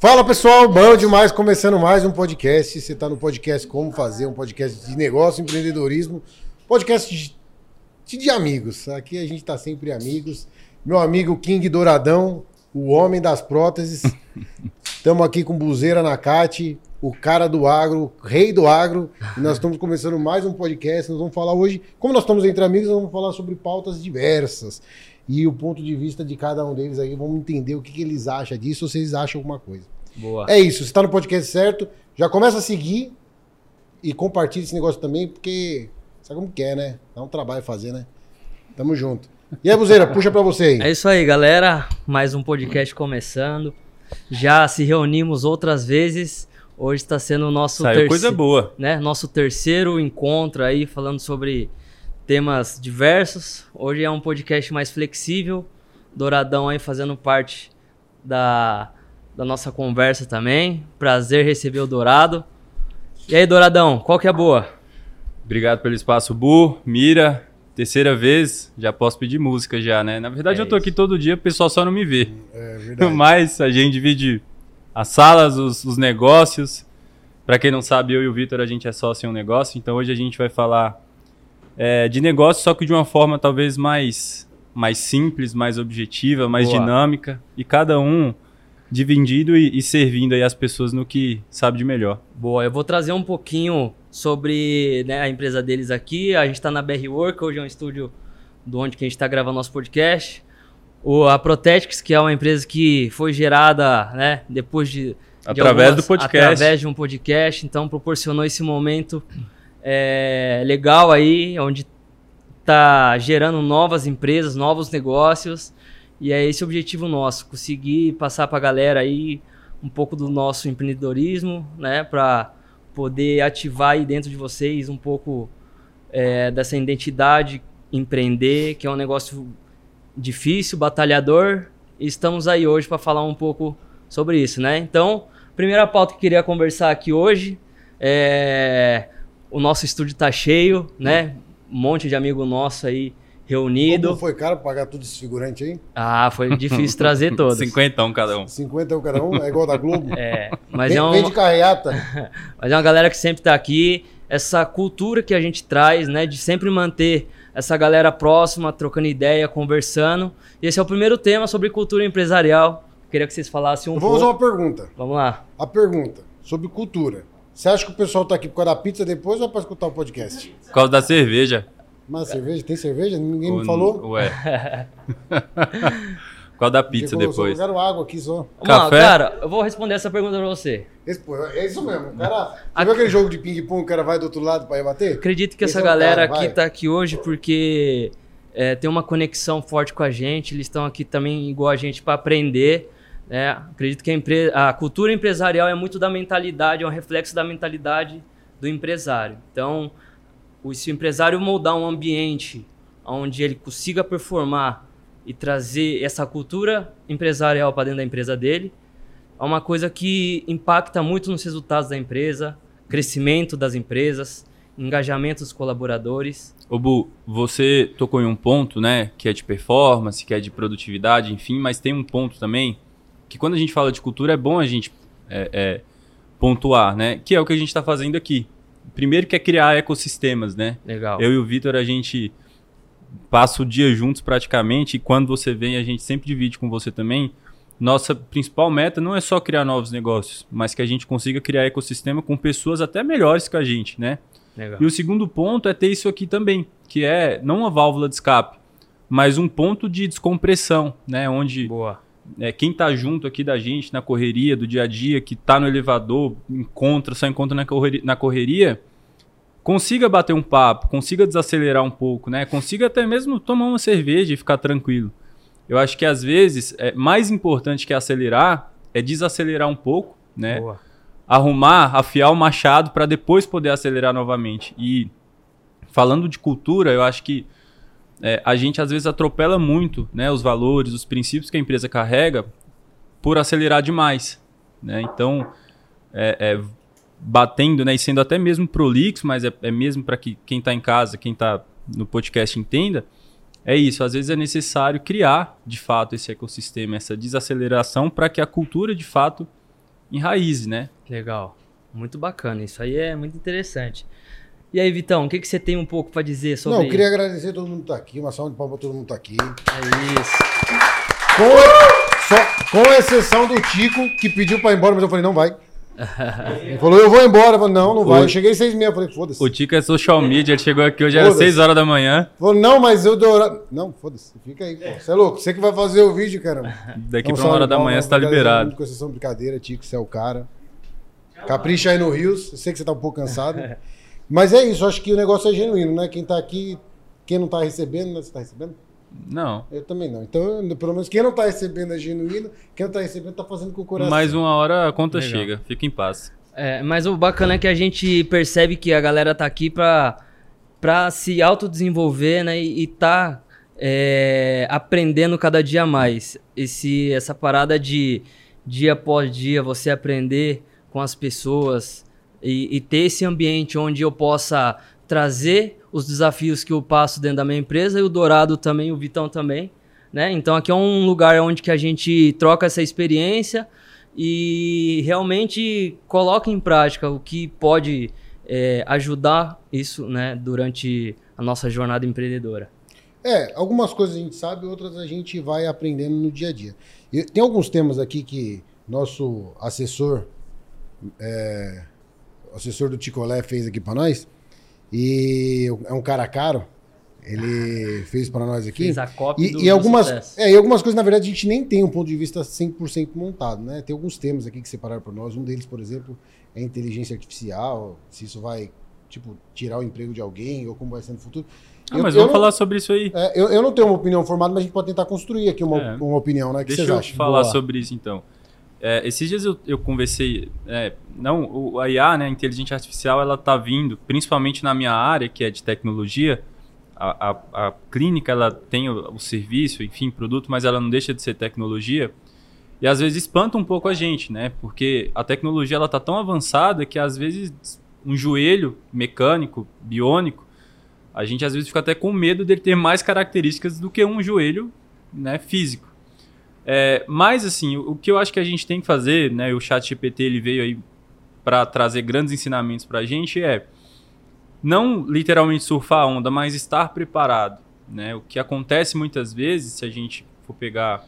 Fala pessoal, bom demais, começando mais um podcast. Você está no podcast Como Fazer, um podcast de negócio, empreendedorismo, podcast de, de amigos. Aqui a gente está sempre amigos. Meu amigo King Douradão, o homem das próteses. Estamos aqui com Buzeira Nakati, o cara do agro, rei do agro. E nós estamos começando mais um podcast. Nós vamos falar hoje, como nós estamos entre amigos, nós vamos falar sobre pautas diversas e o ponto de vista de cada um deles aí. Vamos entender o que, que eles acham disso ou se eles acham alguma coisa. Boa. É isso, você está no podcast certo. Já começa a seguir e compartilha esse negócio também, porque sabe como que é, né? Dá um trabalho fazer, né? Tamo junto. E aí, Buzeira, puxa pra você aí. É isso aí, galera. Mais um podcast começando. Já se reunimos outras vezes. Hoje está sendo o nosso terceiro, coisa boa. né? Nosso terceiro encontro aí falando sobre temas diversos. Hoje é um podcast mais flexível. Douradão aí fazendo parte da, da nossa conversa também. Prazer receber o Dourado. E aí, Douradão, qual que é a boa? Obrigado pelo espaço, Bu, Mira. Terceira vez, já posso pedir música já, né? Na verdade, É eu tô aqui isso. todo dia, o pessoal só não me vê. É verdade. Mas a gente divide as salas, os, os negócios. Pra quem não sabe, eu e o Vitor, a gente é sócio em um negócio. Então hoje a gente vai falar é, de negócio, só que de uma forma talvez mais, mais simples, mais objetiva, mais Boa. dinâmica. E cada um dividindo e, e servindo aí as pessoas no que sabe de melhor. Boa, eu vou trazer um pouquinho sobre né, a empresa deles aqui. A gente está na BR Work, hoje é um estúdio do onde que a gente está gravando nosso podcast. O, a Protetics, que é uma empresa que foi gerada né, depois de. de Através do podcast. Através de um podcast, então proporcionou esse momento é, legal aí, onde está gerando novas empresas, novos negócios. E é esse o objetivo nosso, conseguir passar para a galera aí um pouco do nosso empreendedorismo, né, para poder ativar aí dentro de vocês um pouco é, dessa identidade empreender, que é um negócio difícil, batalhador. E estamos aí hoje para falar um pouco sobre isso, né? Então, primeira pauta que eu queria conversar aqui hoje é o nosso estúdio tá cheio, né? Um monte de amigo nosso aí reunido. Como foi caro pagar tudo esse figurante aí? Ah, foi difícil trazer todos. Cinquentão cada um. 50 um cada um, é igual da Globo? É, mas vem, é, um, vem de carreata. mas é uma galera que sempre tá aqui. Essa cultura que a gente traz, né? De sempre manter essa galera próxima, trocando ideia, conversando. E esse é o primeiro tema sobre cultura empresarial. Queria que vocês falassem um vou pouco. fazer uma pergunta. Vamos lá. A pergunta sobre cultura. Você acha que o pessoal tá aqui por causa da pizza depois ou é pra escutar o podcast? Por causa da cerveja. Mas cerveja? Tem cerveja? Ninguém me Ou- falou? Ué. Por causa da pizza falou, depois. Só quero água aqui só. Vamos lá, Café? cara, eu vou responder essa pergunta pra você. Esse, pô, é isso mesmo. O cara, você viu aquele jogo de ping-pong, o cara vai do outro lado pra rebater? Acredito que Esse essa é o galera cara, aqui vai. tá aqui hoje porque é, tem uma conexão forte com a gente. Eles estão aqui também igual a gente para aprender. Né? Acredito que a, empre- a cultura empresarial é muito da mentalidade, é um reflexo da mentalidade do empresário. Então, se o empresário moldar um ambiente onde ele consiga performar e trazer essa cultura empresarial para dentro da empresa dele, é uma coisa que impacta muito nos resultados da empresa, crescimento das empresas, engajamento dos colaboradores. Ô Bu, você tocou em um ponto, né, que é de performance, que é de produtividade, enfim, mas tem um ponto também que quando a gente fala de cultura é bom a gente é, é, pontuar, né, que é o que a gente está fazendo aqui. Primeiro que é criar ecossistemas, né? Legal. Eu e o Vitor, a gente passa o dia juntos praticamente e quando você vem, a gente sempre divide com você também. Nossa principal meta não é só criar novos negócios, mas que a gente consiga criar ecossistema com pessoas até melhores que a gente, né? Legal. E o segundo ponto é ter isso aqui também, que é não uma válvula de escape, mas um ponto de descompressão, né? Onde Boa. É, quem tá junto aqui da gente na correria do dia a dia, que tá no elevador, encontra, só encontra na correria, na correria consiga bater um papo, consiga desacelerar um pouco, né? Consiga até mesmo tomar uma cerveja e ficar tranquilo. Eu acho que às vezes é mais importante que acelerar é desacelerar um pouco, né? Boa. arrumar, afiar o machado para depois poder acelerar novamente. E falando de cultura, eu acho que é, a gente às vezes atropela muito né, os valores, os princípios que a empresa carrega por acelerar demais. Né? Então, é, é, batendo né, e sendo até mesmo prolixo, mas é, é mesmo para que quem está em casa, quem está no podcast entenda, é isso. Às vezes é necessário criar de fato esse ecossistema, essa desaceleração para que a cultura de fato em raízes, né? Legal. Muito bacana. Isso aí é muito interessante. E aí, Vitão, o que, que você tem um pouco para dizer sobre Não, eu queria agradecer todo mundo que tá aqui, uma salva de palmas pra todo mundo que tá aqui. É isso. Com, só, com exceção do Tico, que pediu pra ir embora, mas eu falei, não vai. Ele falou, eu vou embora. Eu falei, não, não vai. Eu cheguei seis e meia, eu falei, foda-se. O Tico é social media, ele chegou aqui hoje, era. 6 horas da manhã. Falou, não, mas eu dou hora- Não, foda-se, fica aí, pô. Você é louco, você que vai fazer o vídeo, caramba. Daqui Então, pra uma hora da manhã você tá liberado. Com exceção de brincadeira, Tico, você é o cara. Capricha aí no Rios, eu sei que você tá um pouco cansado. mas é isso, acho que o negócio é genuíno, né? Quem tá aqui, quem não tá recebendo, né? Você tá recebendo? Não. Eu também não. Então, pelo menos quem não tá recebendo é genuíno, quem não tá recebendo tá fazendo com o coração. Mais uma hora a conta Legal. chega, fica em paz. É, mas o bacana é que a gente percebe que a galera tá aqui pra, pra se autodesenvolver, né? E, e tá é, aprendendo cada dia mais. Esse, essa parada de dia após dia você aprender com as pessoas e, e ter esse ambiente onde eu possa trazer os desafios que eu passo dentro da minha empresa e o Dourado também, o Vitão também. Né? Então aqui é um lugar onde que a gente troca essa experiência e realmente coloca em prática o que pode é, ajudar isso né, durante a nossa jornada empreendedora. É, algumas coisas a gente sabe, outras a gente vai aprendendo no dia a dia. E tem alguns temas aqui que nosso assessor, é, o assessor do Ticolé fez aqui para nós, e é um cara caro, ele fez para nós aqui. Fez a cópia E, do, e algumas, é, e algumas coisas, na verdade, a gente nem tem um ponto de vista 100% montado, né? Tem alguns temas aqui que separaram por nós. Um deles, por exemplo, é inteligência artificial, se isso vai, tipo, tirar o emprego de alguém ou como vai ser no futuro. Ah, Eu- mas eu vamos não- falar sobre isso aí. é, eu, eu não tenho uma opinião formada, mas a gente pode tentar construir aqui uma, É. uma opinião, né? O que Deixa vocês eu acham? falar Boa. sobre isso então. É, esses dias eu, eu conversei, é, não, o, a IA, né, a inteligência artificial, ela tá vindo, principalmente na minha área, que é de tecnologia. A, a, a clínica, ela tem o, o serviço, enfim, produto, mas ela não deixa de ser tecnologia. E às vezes espanta um pouco a gente, né? Porque a tecnologia ela tá tão avançada que às vezes um joelho mecânico, biônico, a gente às vezes fica até com medo dele ter mais características do que um joelho, né, físico. É, mas assim, o, o que eu acho que a gente tem que fazer, né, o Chat GPT ele veio aí para trazer grandes ensinamentos para a gente é não literalmente surfar a onda, mas estar preparado, né? O que acontece muitas vezes, se a gente for pegar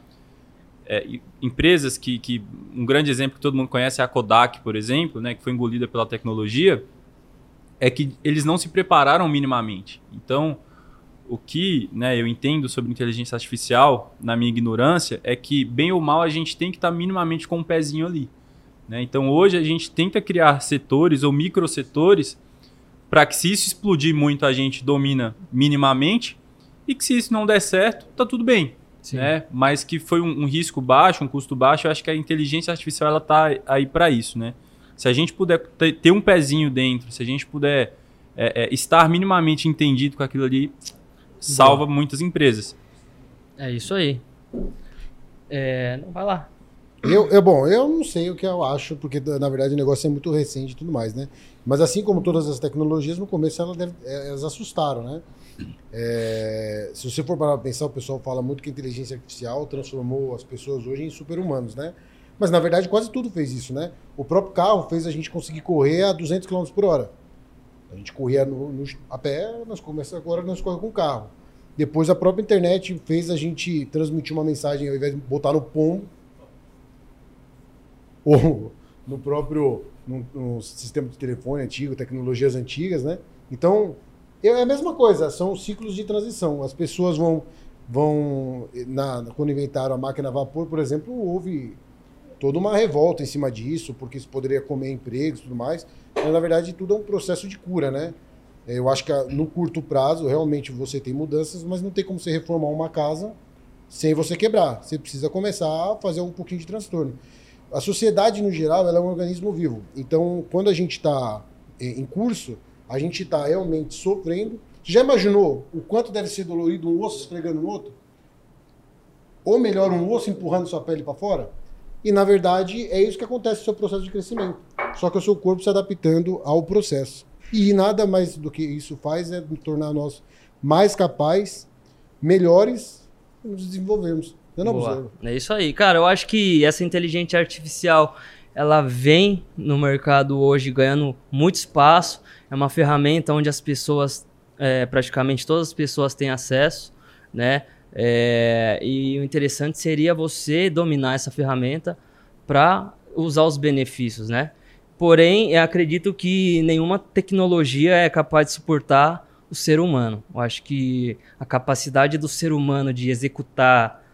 é, empresas que, que um grande exemplo que todo mundo conhece é a Kodak, por exemplo, né, que foi engolida pela tecnologia, é que eles não se prepararam minimamente. Então, o que né, eu entendo sobre inteligência artificial, na minha ignorância, é que, bem ou mal, a gente tem que estar minimamente com um pezinho ali. né? Então, hoje, a gente tenta criar setores ou microsetores para que, se isso explodir muito, a gente domina minimamente e que, se isso não der certo, tá tudo bem. Sim. Né? Mas que foi um, um risco baixo, um custo baixo, eu acho que a inteligência artificial ela tá aí para isso. Né? Se a gente puder ter, ter um pezinho dentro, se a gente puder é, é, estar minimamente entendido com aquilo ali, salva muitas empresas. É isso aí. É, não vai lá. Eu, eu, bom, eu não sei o que eu acho, porque na verdade o negócio é muito recente e tudo mais, né? Mas assim como todas as tecnologias, no começo elas, deve- eh, elas assustaram, né? É, se você for parar pra pensar, o pessoal fala muito que a inteligência artificial transformou as pessoas hoje em super-humanos, né? Mas na verdade quase tudo fez isso, né? O próprio carro fez a gente conseguir correr a 200 km por hora. A gente corria no, no- a pé, nós começamos agora nós corremos com carro. Depois a própria internet fez a gente transmitir uma mensagem ao invés de botar no pombo, ou no próprio no, no sistema de telefone antigo, tecnologias antigas, né? Então, é a mesma coisa, são ciclos de transição. As pessoas vão, vão na, quando inventaram a máquina a vapor, por exemplo, houve toda uma revolta em cima disso, porque isso poderia comer empregos e tudo mais. Mas, na verdade, tudo é um processo de cura, né? Eu acho que ah, no curto prazo, realmente, você tem mudanças, mas não tem como você reformar uma casa sem você quebrar. Você precisa começar a fazer um pouquinho de transtorno. A sociedade, no geral, ela é um organismo vivo. Então, quando a gente está em curso, a gente está realmente sofrendo. Você já imaginou o quanto deve ser dolorido um osso esfregando no outro? Ou melhor, um osso empurrando sua pele para fora? E, na verdade, é isso que acontece no seu processo de crescimento. Só que o seu corpo se adaptando ao processo. E nada mais do que isso faz é tornar nós mais capazes, melhores, e nos desenvolvermos. Não, não, Boa. Zero? É isso aí. Cara, eu acho que essa inteligência artificial ela vem no mercado hoje ganhando muito espaço. É uma ferramenta onde as pessoas, é, praticamente todas as pessoas têm acesso, né? É, e o interessante seria você dominar essa ferramenta para usar os benefícios, né? Porém, acredito que nenhuma tecnologia é capaz de suportar o ser humano. Eu acho que a capacidade do ser humano de executar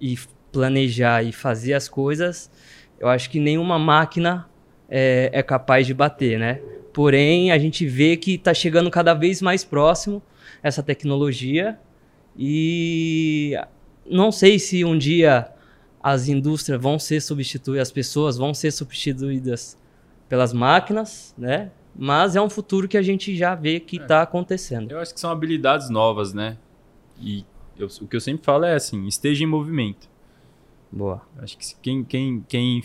e planejar e fazer as coisas, eu acho que nenhuma máquina é, é capaz de bater, né? Porém, a gente vê que está chegando cada vez mais próximo essa tecnologia e não sei se um dia as indústrias vão ser substituídas, as pessoas vão ser substituídas pelas máquinas, né? Mas é um futuro que a gente já vê que está é. acontecendo. Eu acho que são habilidades novas, né? E eu, o que eu sempre falo é assim: esteja em movimento. Boa. Acho que quem, quem, quem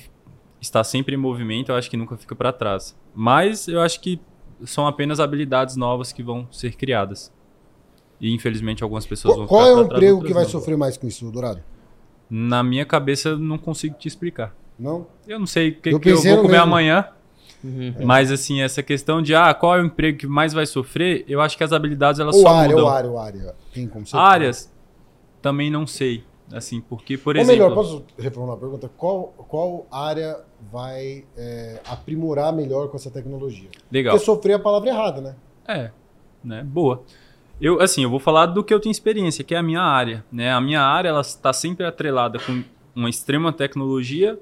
está sempre em movimento, eu acho que nunca fica para trás. Mas eu acho que são apenas habilidades novas que vão ser criadas. E infelizmente algumas pessoas qual, vão Qual é o emprego que vai não. sofrer mais com isso, Dourado? Na minha cabeça, não consigo te explicar. Não? Eu não sei o que, eu, que eu vou comer mesmo. amanhã. Uhum. Mas assim, essa questão de ah, qual é o emprego que mais vai sofrer, eu acho que as habilidades elas ou só área, mudam. Ou área, ou área. Tem como ser Áreas, também não sei. Assim, porque, por ou exemplo. melhor, posso reformular a pergunta? Qual, qual área vai é, aprimorar melhor com essa tecnologia? Legal. Porque sofrer a palavra errada, né? É, né? Boa. Eu, assim, eu vou falar do que eu tenho experiência, que é a minha área. Né? A minha área ela está sempre atrelada com uma extrema tecnologia,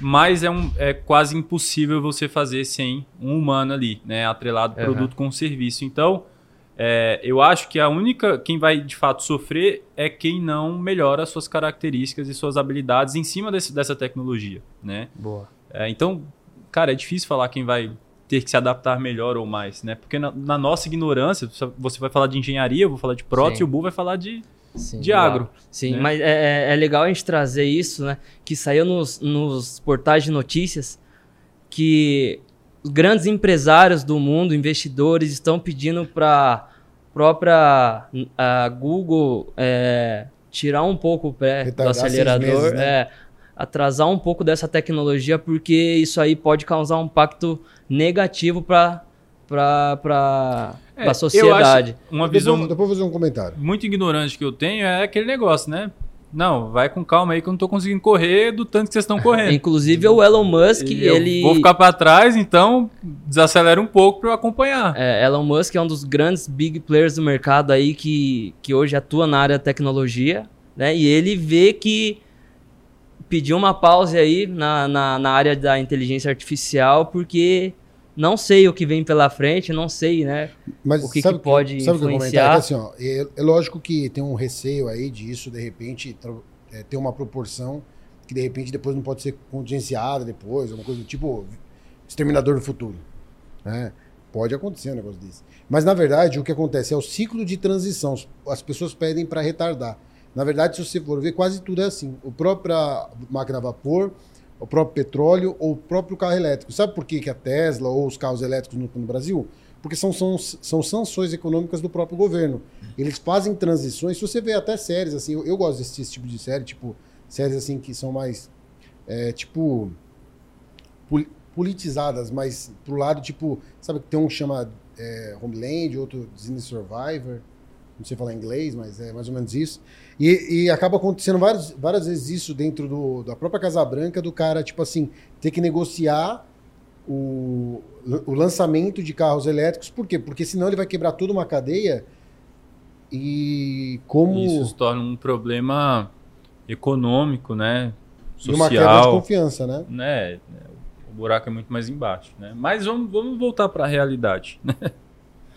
mas é, um, é quase impossível você fazer sem um humano ali, né? Atrelado uhum. produto com serviço. Então, é, eu acho que a única quem vai de fato sofrer é quem não melhora suas características e suas habilidades em cima desse, dessa tecnologia, né? Boa. É, então, cara, é difícil falar quem vai ter que se adaptar melhor ou mais, né? Porque na, na nossa ignorância, você vai falar de engenharia, eu vou falar de prótese, Sim. e o Bu vai falar de, Sim, de agro. Sim, né? mas é, é, é legal a gente trazer isso, né? Que saiu nos, nos portais de notícias que os grandes empresários do mundo, investidores, estão pedindo para própria a Google é, tirar um pouco o pé Retardar do acelerador. Meses, né? é, atrasar um pouco dessa tecnologia, porque isso aí pode causar um impacto negativo para para é, a sociedade. uma visão depois, depois fazer um comentário. Muito ignorante que eu tenho é aquele negócio, né? Não, vai com calma aí que eu não tô conseguindo correr do tanto que vocês estão correndo. Inclusive o Elon Musk, e ele. Vou ficar para trás, então desacelera um pouco para eu acompanhar. É, Elon Musk é um dos grandes big players do mercado aí que, que hoje atua na área da tecnologia, né? E ele vê que pediu uma pausa aí na, na, na, área da inteligência artificial, porque não sei o que vem pela frente, não sei, né? Mas o que, sabe, que pode sabe influenciar. Que assim, ó, é, é, lógico que tem um receio aí disso, de repente, é, ter uma proporção que de repente depois não pode ser contingenciada depois, uma coisa do tipo Exterminador do Futuro. Né? Pode acontecer um negócio desse. Mas, na verdade, o que acontece é o ciclo de transição. As pessoas pedem para retardar. Na verdade, se você for ver, quase tudo é assim. O próprio máquina a vapor, o próprio petróleo ou o próprio carro elétrico. Sabe por que, que a Tesla ou os carros elétricos não estão no Brasil? Porque são, são, são sanções econômicas do próprio governo. Eles fazem transições. Se você vê até séries, assim, eu, eu gosto desse, tipo de série, tipo, séries assim que são mais, é, tipo, politizadas, mas pro lado, tipo, sabe que tem um que chama é, Homeland, outro Disney Survivor não sei falar inglês, mas é mais ou menos isso. E, e acaba acontecendo várias, várias vezes isso dentro do, da própria Casa Branca, do cara, tipo assim, ter que negociar o, o lançamento de carros elétricos. Por quê? Porque senão ele vai quebrar toda uma cadeia e como... Isso se torna um problema econômico, né? Social. E uma quebra de confiança, né? né? O buraco é muito mais embaixo, né? Mas vamos, vamos voltar para a realidade, né?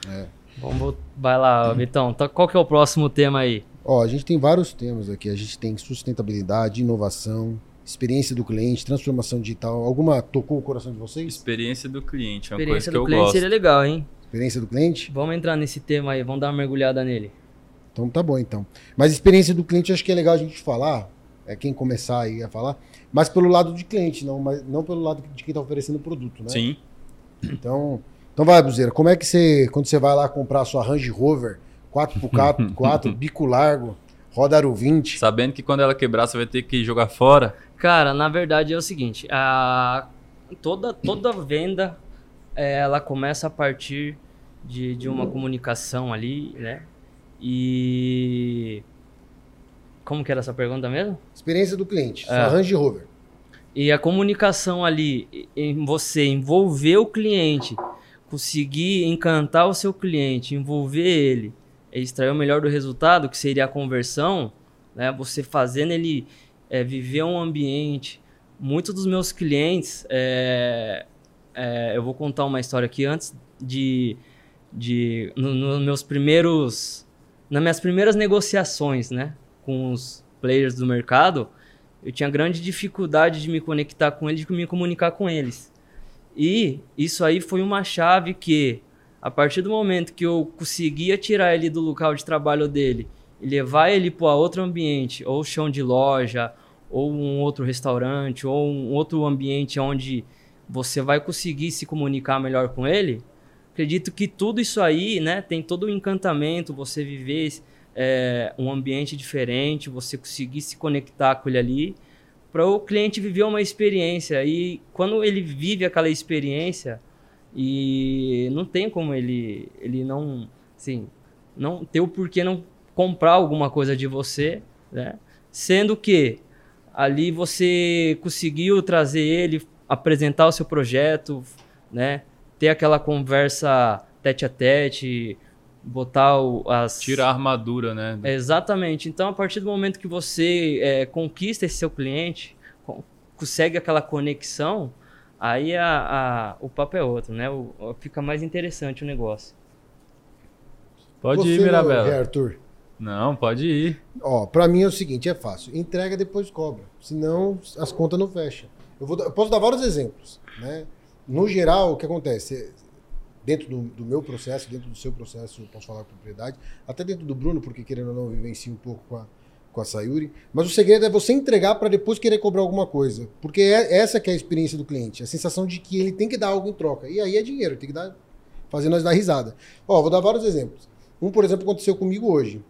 É. Vamos, vai lá, Vitão. Então, qual que é o próximo tema aí? Ó, a gente tem vários temas aqui. A gente tem sustentabilidade, inovação, experiência do cliente, transformação digital. Alguma tocou o coração de vocês? Experiência do cliente, é uma experiência coisa que eu cliente seria legal, hein? Experiência do cliente? Vamos entrar nesse tema aí, vamos dar uma mergulhada nele. Então tá bom, então. Mas experiência do cliente acho que é legal a gente falar, é quem começar aí a falar, mas pelo lado de cliente, não, mas não pelo lado de quem está oferecendo o produto, né? Sim. Então, então vai, Buzeira, como é que você, quando você vai lá comprar a sua Range Rover 4x4, bico largo, roda aro 20... Sabendo que quando ela quebrar você vai ter que jogar fora? Cara, na verdade é o seguinte, a... toda, toda venda é, ela começa a partir de, de uma comunicação ali, né? E. Como que era essa pergunta mesmo? Experiência do cliente, É. sua Range Rover. E a comunicação ali, em você envolver o cliente, conseguir encantar o seu cliente, envolver ele, e extrair o melhor do resultado, que seria a conversão, né? Você fazendo ele é, viver um ambiente. Muitos dos meus clientes, é, é, eu vou contar uma história aqui antes de, de no- nos meus primeiros, nas minhas primeiras negociações, né, com os players do mercado, eu tinha grande dificuldade de me conectar com eles, de me comunicar com eles. E isso aí foi uma chave que, a partir do momento que eu conseguia tirar ele do local de trabalho dele e levar ele para outro ambiente, ou chão de loja, ou um outro restaurante, ou um outro ambiente onde você vai conseguir se comunicar melhor com ele, acredito que tudo isso aí, né, tem todo o encantamento, você viver é, um ambiente diferente, você conseguir se conectar com ele ali, para o cliente viver uma experiência. E quando ele vive aquela experiência, e não tem como ele, ele não, assim, não ter o porquê não comprar alguma coisa de você, né? Sendo que ali você conseguiu trazer ele, apresentar o seu projeto, né? Ter aquela conversa tete a tete, botar o, as Tira a armadura, né? Exatamente. Então, a partir do momento que você é, conquista esse seu cliente, co- consegue aquela conexão, aí a, a- o papo é outro, né? O- fica mais interessante o negócio. Pode Você, ir, né, Mirabela. Arthur. Não, pode ir. Ó, pra mim é o seguinte, é fácil. Entrega depois cobra. Senão as contas não fecham. Eu, vou eu posso dar vários exemplos. Né? No geral, o que acontece? Dentro do, do meu processo, dentro do seu processo, eu posso falar com propriedade, até dentro do Bruno, porque querendo ou não, eu vivencio um pouco com a, com a Sayuri. Mas o segredo é você entregar para depois querer cobrar alguma coisa. Porque é essa que é a experiência do cliente. A sensação de que ele tem que dar algo em troca. E aí é dinheiro, tem que dar, fazer nós dar risada. Ó, vou dar vários exemplos. Um, por exemplo, aconteceu comigo hoje.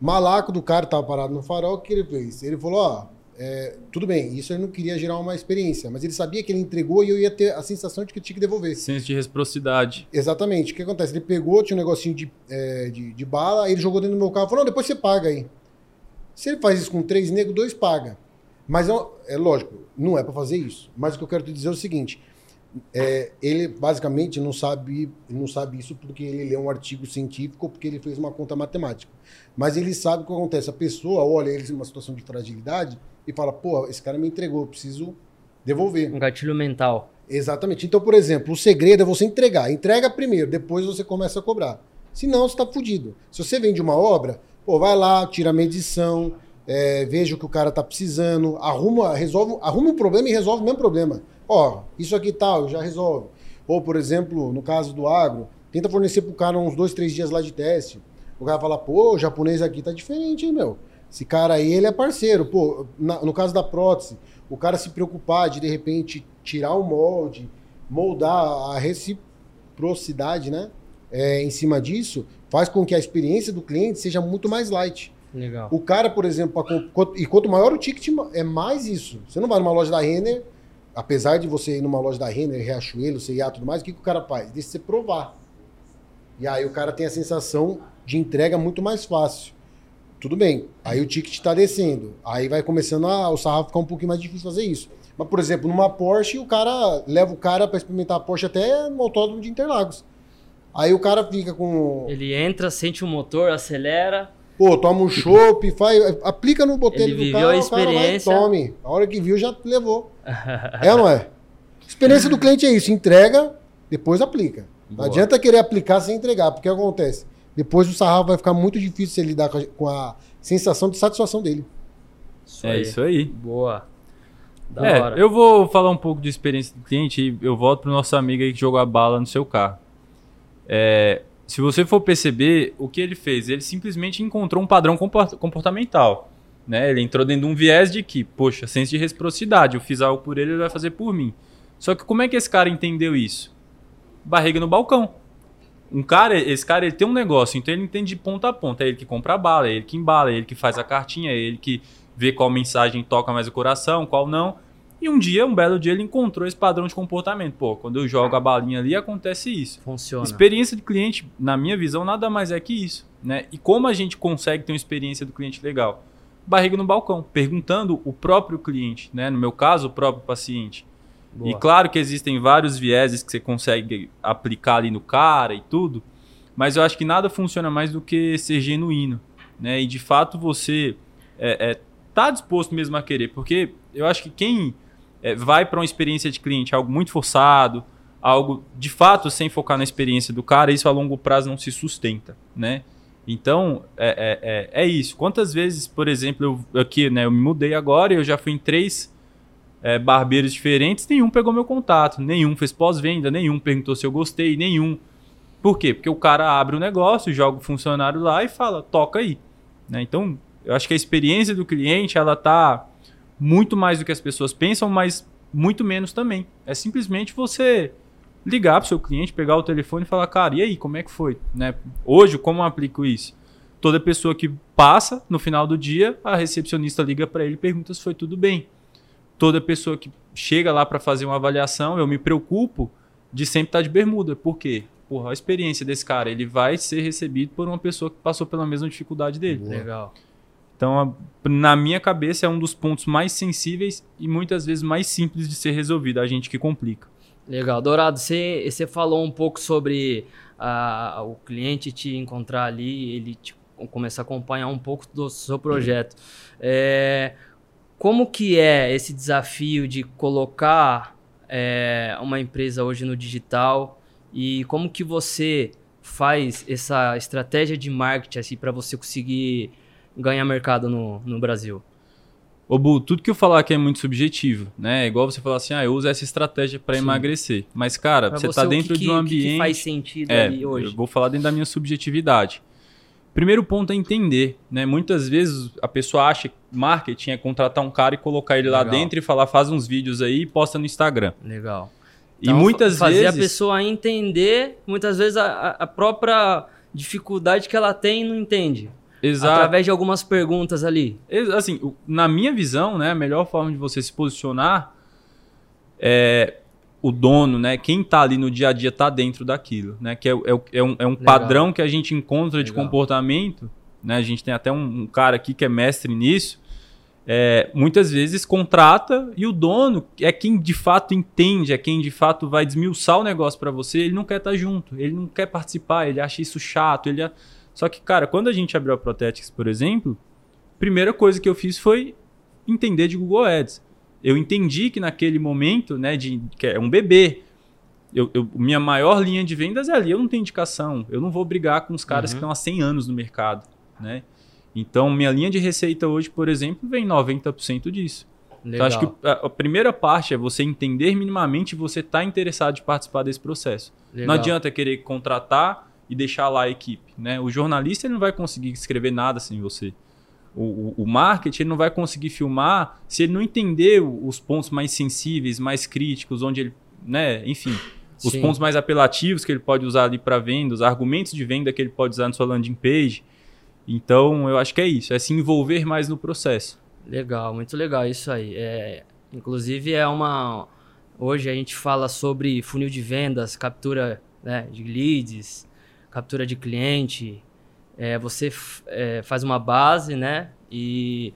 Malaco do cara tava parado no farol, o que ele fez? Ele falou, ó, é, tudo bem, isso ele não queria gerar uma experiência, mas ele sabia que ele entregou e eu ia ter a sensação de que tinha que devolver. Senso de reciprocidade. Exatamente. O que acontece? Ele pegou, tinha um negocinho de, é, de, de bala, ele jogou dentro do meu carro e falou, não, depois você paga aí. Se ele faz isso com três negros, dois paga. Mas é, é lógico, não é para fazer isso. Mas o que eu quero te dizer é o seguinte: é, ele basicamente não sabe, não sabe isso porque ele lê um artigo científico ou porque ele fez uma conta matemática. Mas ele sabe o que acontece. A pessoa olha ele numa situação de fragilidade e fala: pô, esse cara me entregou, eu preciso devolver. Um gatilho mental. Exatamente. Então, por exemplo, o segredo é você entregar. Entrega primeiro, depois você começa a cobrar. Senão, você está fudido. Se você vende uma obra, pô, vai lá, tira a medição, é, veja o que o cara tá precisando, arruma, resolve, arruma um problema e resolve o mesmo problema. Ó, isso aqui tal, já resolve. Ou, por exemplo, no caso do agro, tenta fornecer pro cara uns dois, três dias lá de teste. O cara fala, pô, o japonês aqui tá diferente, hein, meu? Esse cara aí, ele é parceiro. Pô, na- no caso da prótese, o cara se preocupar de, de repente, tirar o molde, moldar a reciprocidade, né? É, em cima disso, faz com que a experiência do cliente seja muito mais light. Legal. O cara, por exemplo, quanto- e quanto maior o ticket, é mais isso. Você não vai numa loja da Renner, apesar de você ir numa loja da Renner, Riachuelo, CIA e tudo mais, o que, que o cara faz? Deixa você provar. E aí o cara tem a sensação de entrega muito mais fácil. Tudo bem. Aí o ticket está descendo. Aí vai começando a, o sarrafo ficar um pouquinho mais difícil fazer isso. Mas, por exemplo, numa Porsche, o cara leva o cara para experimentar a Porsche até no autódromo de Interlagos. Aí o cara fica com. Ele entra, sente o motor, acelera. Pô, toma um chopp, faz, aplica no botelho do carro, a o cara vai experiência. tome. A hora que viu, já levou. é ou não é? Experiência do cliente é isso, entrega, depois aplica. Não Boa. adianta querer aplicar sem entregar, porque o que acontece? Depois o sarrafo vai ficar muito difícil se ele lidar com a, com a sensação de satisfação dele. Isso É aí. isso aí. Boa. Da é, hora. eu vou falar um pouco de experiência do cliente e eu volto pro nosso amigo aí que jogou a bala no seu carro. É, se você for perceber, o que ele fez? Ele simplesmente encontrou um padrão compor- comportamental. Né? Ele entrou dentro de um viés de que, poxa, senso de reciprocidade, eu fiz algo por ele, ele vai fazer por mim. Só que como é que esse cara entendeu isso? Barriga no balcão. Um cara, esse cara, ele tem um negócio, então ele entende de ponta a ponta. É ele que compra a bala, é ele que embala, é ele que faz a cartinha, é ele que vê qual mensagem toca mais o coração, qual não. E um dia, um belo dia, ele encontrou esse padrão de comportamento. Pô, quando eu jogo a balinha ali, acontece isso. Funciona. Experiência de cliente, na minha visão, nada mais é que isso. Né? E como a gente consegue ter uma experiência do cliente legal? Barriga no balcão, perguntando o próprio cliente, né? no meu caso, o próprio paciente. Boa. E claro que existem vários vieses que você consegue aplicar ali no cara e tudo, mas eu acho que nada funciona mais do que ser genuíno. Né? E de fato você é, é, tá disposto mesmo a querer, porque eu acho que quem é, vai para uma experiência de cliente, algo muito forçado, algo de fato sem focar na experiência do cara, isso a longo prazo não se sustenta, né? Então, é, é, é, é isso. Quantas vezes, por exemplo, eu, aqui, né, eu me mudei agora e eu já fui em três é, barbeiros diferentes, nenhum pegou meu contato, nenhum fez pós-venda, nenhum perguntou se eu gostei, nenhum. Por quê? Porque o cara abre o negócio, joga o funcionário lá e fala, toca aí. Né? Então, eu acho que a experiência do cliente, ela tá muito mais do que as pessoas pensam, mas muito menos também. É simplesmente você ligar para o seu cliente, pegar o telefone e falar, cara, e aí, como é que foi? Né? Hoje, como eu aplico isso? Toda pessoa que passa, no final do dia, a recepcionista liga para ele e pergunta se foi tudo bem. Toda pessoa que chega lá para fazer uma avaliação, eu me preocupo de sempre estar tá de bermuda. Por quê? Porra, a experiência desse cara, ele vai ser recebido por uma pessoa que passou pela mesma dificuldade dele. Legal. Então, na minha cabeça, é um dos pontos mais sensíveis e muitas vezes mais simples de ser resolvido. A gente que complica. Legal. Dourado, você, você falou um pouco sobre uh, o cliente te encontrar ali, ele te, começar a acompanhar um pouco do seu projeto. É, como que é esse desafio de colocar é, uma empresa hoje no digital e como que você faz essa estratégia de marketing assim, para você conseguir ganhar mercado no, no Brasil? Ô, Bu, tudo que eu falar aqui é muito subjetivo, né? É igual você falar assim, ah, eu uso essa estratégia para emagrecer. Mas, cara, você, está dentro que, de um ambiente. Que faz sentido é, ali hoje? Eu vou falar dentro da minha subjetividade. Primeiro ponto é entender, né? Muitas vezes a pessoa acha que marketing é contratar um cara e colocar ele Legal. lá dentro e falar, faz uns vídeos aí e posta no Instagram. Legal. E então, muitas fazer vezes. Fazer a pessoa entender, muitas vezes, a, a própria dificuldade que ela tem não entende. Exato. Através de algumas perguntas ali. Assim, na minha visão, né, a melhor forma de você se posicionar é o dono, né, quem está ali no dia a dia está dentro daquilo, né, que é, é, é um, é um padrão que a gente encontra de comportamento, né, a gente tem até um, um cara aqui que é mestre nisso, é, muitas vezes contrata e o dono é quem de fato entende, é quem de fato vai desmiuçar o negócio para você, ele não quer estar tá junto, ele não quer participar, ele acha isso chato, ele... Só que, cara, quando a gente abriu a Protetics, por exemplo, primeira coisa que eu fiz foi entender de Google Ads. Eu entendi que naquele momento, né, de, que é um bebê, eu, eu, minha maior linha de vendas é ali, eu não tenho indicação, eu não vou brigar com os caras uhum. que estão há 100 anos no mercado, né? Então, minha linha de receita hoje, por exemplo, vem 90% disso. Então, acho que a, a, primeira parte é você entender minimamente você estar tá interessado em participar desse processo. Legal. Não adianta querer contratar e deixar lá a equipe. Né? O jornalista ele não vai conseguir escrever nada sem você. O, o, o marketing ele não vai conseguir filmar se ele não entender os pontos mais sensíveis, mais críticos, onde ele, né, enfim, os Sim. pontos mais apelativos que ele pode usar ali para venda, os argumentos de venda que ele pode usar na sua landing page. Então, eu acho que é isso, é se envolver mais no processo. Legal, muito legal isso aí. É, inclusive é uma hoje a gente fala sobre funil de vendas, captura né, de leads, captura de cliente, é, você é, faz uma base, né? E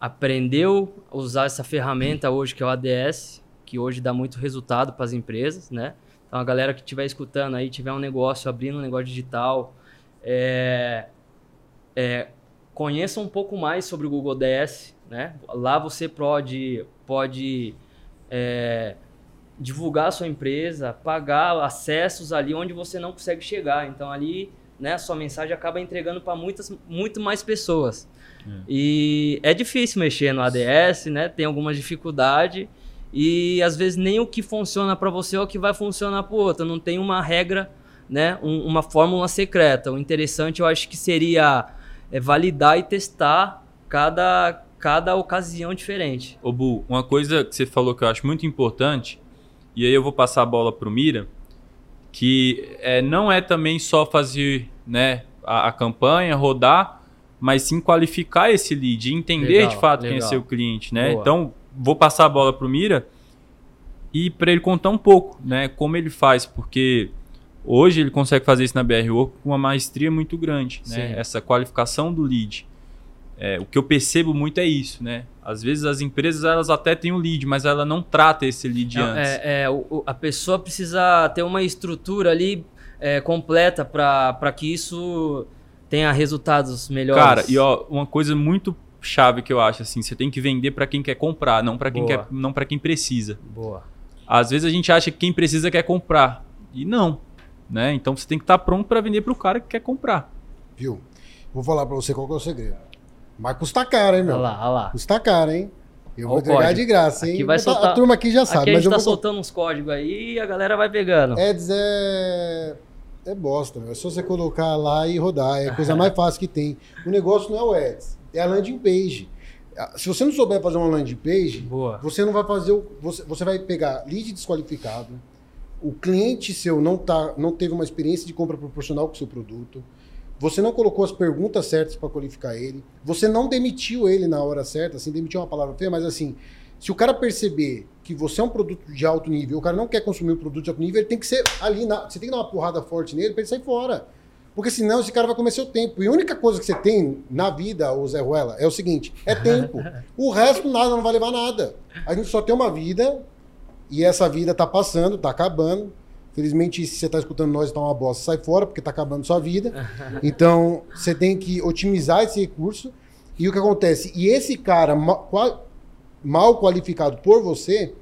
aprendeu a usar essa ferramenta hoje que é o ADS, que hoje dá muito resultado para as empresas, né? Então a galera que estiver escutando aí, tiver um negócio, abrindo um negócio digital, é, é, conheça um pouco mais sobre o Google DS, né? Lá você pode, pode é, divulgar a sua empresa, pagar acessos ali onde você não consegue chegar. Então ali, né, a sua mensagem acaba entregando para muitas muito mais pessoas. É. E é difícil mexer no ADS, né? Tem alguma dificuldade e às vezes nem o que funciona para você é o que vai funcionar para o outro. Não tem uma regra, né? Um, uma fórmula secreta. O interessante eu acho que seria é, validar e testar cada cada ocasião diferente. Ô Bu, uma coisa que você falou que eu acho muito importante e aí eu vou passar a bola para o Mira, que é, não é também só fazer né, a, a, campanha, rodar, mas sim qualificar esse lead, entender legal, de fato legal. quem é seu cliente. Né? Então, vou passar a bola pro Mira e para ele contar um pouco, né, como ele faz, porque hoje ele consegue fazer isso na BRO com uma maestria muito grande, né? Essa qualificação do lead. É, o que eu percebo muito é isso, né? Às vezes as empresas elas até têm o lead, mas ela não trata esse lead é, antes. É, é o, a pessoa precisa ter uma estrutura ali é, completa para que isso tenha resultados melhores. Cara, e ó, uma coisa muito chave que eu acho assim, você tem que vender para quem quer comprar, não para quem Boa. quer, não para quem precisa. Boa. Às vezes a gente acha que quem precisa quer comprar e não, né? Então você tem que estar tá pronto para vender para o cara que quer comprar. Viu? Vou falar para você qual é o segredo. Mas custa caro, hein, meu? Olha lá, olha lá. Custa caro, hein? Eu vou entregar de graça, hein? Aqui vai soltar... A turma aqui já sabe. Aqui a gente tá vou... soltando uns códigos aí e a galera vai pegando. Eds é. É bosta, meu. É só você colocar lá e rodar. É a coisa mais fácil que tem. O negócio não é o Eds, é a landing page. Se você não souber fazer uma landing page, Boa. você não vai fazer o. Você, você vai pegar lead desqualificado. O cliente seu não, tá, não teve uma experiência de compra proporcional com o seu produto. Você não colocou as perguntas certas para qualificar ele. Você não demitiu ele na hora certa. Assim, demitiu uma palavra feia, mas assim, se o cara perceber que você é um produto de alto nível, o cara não quer consumir um produto de alto nível, ele tem que ser ali. Na, você tem que dar uma porrada forte nele para ele sair fora. Porque senão esse cara vai comer seu tempo. E a única coisa que você tem na vida, o Zé Ruela, é o seguinte: é tempo. O resto nada não vai levar nada. A gente só tem uma vida e essa vida tá passando, tá acabando. Felizmente, se você está escutando nós, está uma bosta, sai fora, porque está acabando sua vida. Então, você tem que otimizar esse recurso. E o que acontece? E esse cara mal, qualificado por você,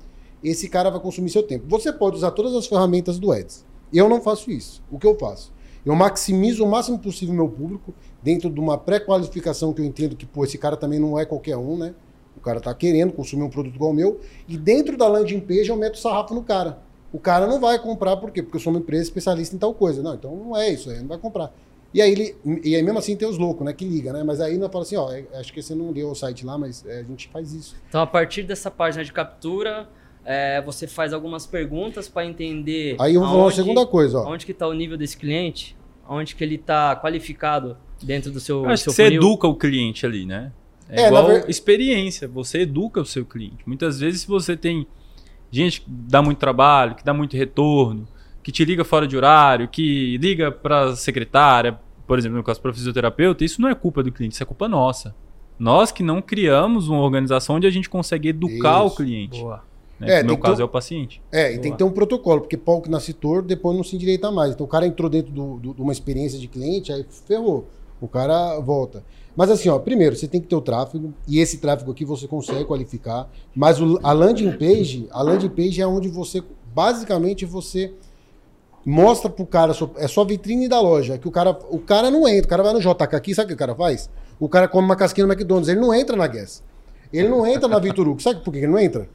esse cara vai consumir seu tempo. Você pode usar todas as ferramentas do Eds. Eu não faço isso. O que eu faço? Eu maximizo o máximo possível meu público dentro de uma pré-qualificação que eu entendo que, pô, esse cara também não é qualquer um, né? O cara tá querendo consumir um produto igual o meu. E dentro da landing page eu meto sarrafo no cara. O cara não vai comprar, por quê? Porque eu sou uma empresa especialista em tal coisa. Não, então não é isso, aí não vai comprar. E aí ele. E aí mesmo assim tem os loucos, né? Que liga, né? Mas aí não fala assim, ó, é, acho que você não deu o site lá, mas é, a gente faz isso. Então, a partir dessa página de captura, é, você faz algumas perguntas para entender. Aí eu vou falar uma segunda coisa, ó. Onde que está o nível desse cliente? Onde que ele está qualificado dentro do seu. Acho seu que você funil. educa o cliente ali, né? É, é igual ver... experiência, você educa o seu cliente. Muitas vezes, se você tem gente que dá muito trabalho, que dá muito retorno, que te liga fora de horário, que liga para a secretária, por exemplo, no caso para fisioterapeuta, isso não é culpa do cliente, isso é culpa nossa. Nós que não criamos uma organização onde a gente consegue educar isso. o cliente. Boa. Né? É, no meu caso ter... é o paciente. É, e tem que ter um protocolo, porque pau que nasce torto, depois não se endireita mais. Então o cara entrou dentro de uma experiência de cliente, aí ferrou. O cara volta. Mas assim, ó, primeiro, você tem que ter o tráfego, e esse tráfego aqui você consegue qualificar, mas o, a landing page, a landing page é onde você, basicamente, você mostra pro cara, é só vitrine da loja, que o cara, o cara não entra, o cara vai no JK aqui, sabe o que o cara faz? O cara come uma casquinha no McDonald's, ele não entra na Guess. Ele não entra na Vitor Hugo. Sabe por que ele não entra?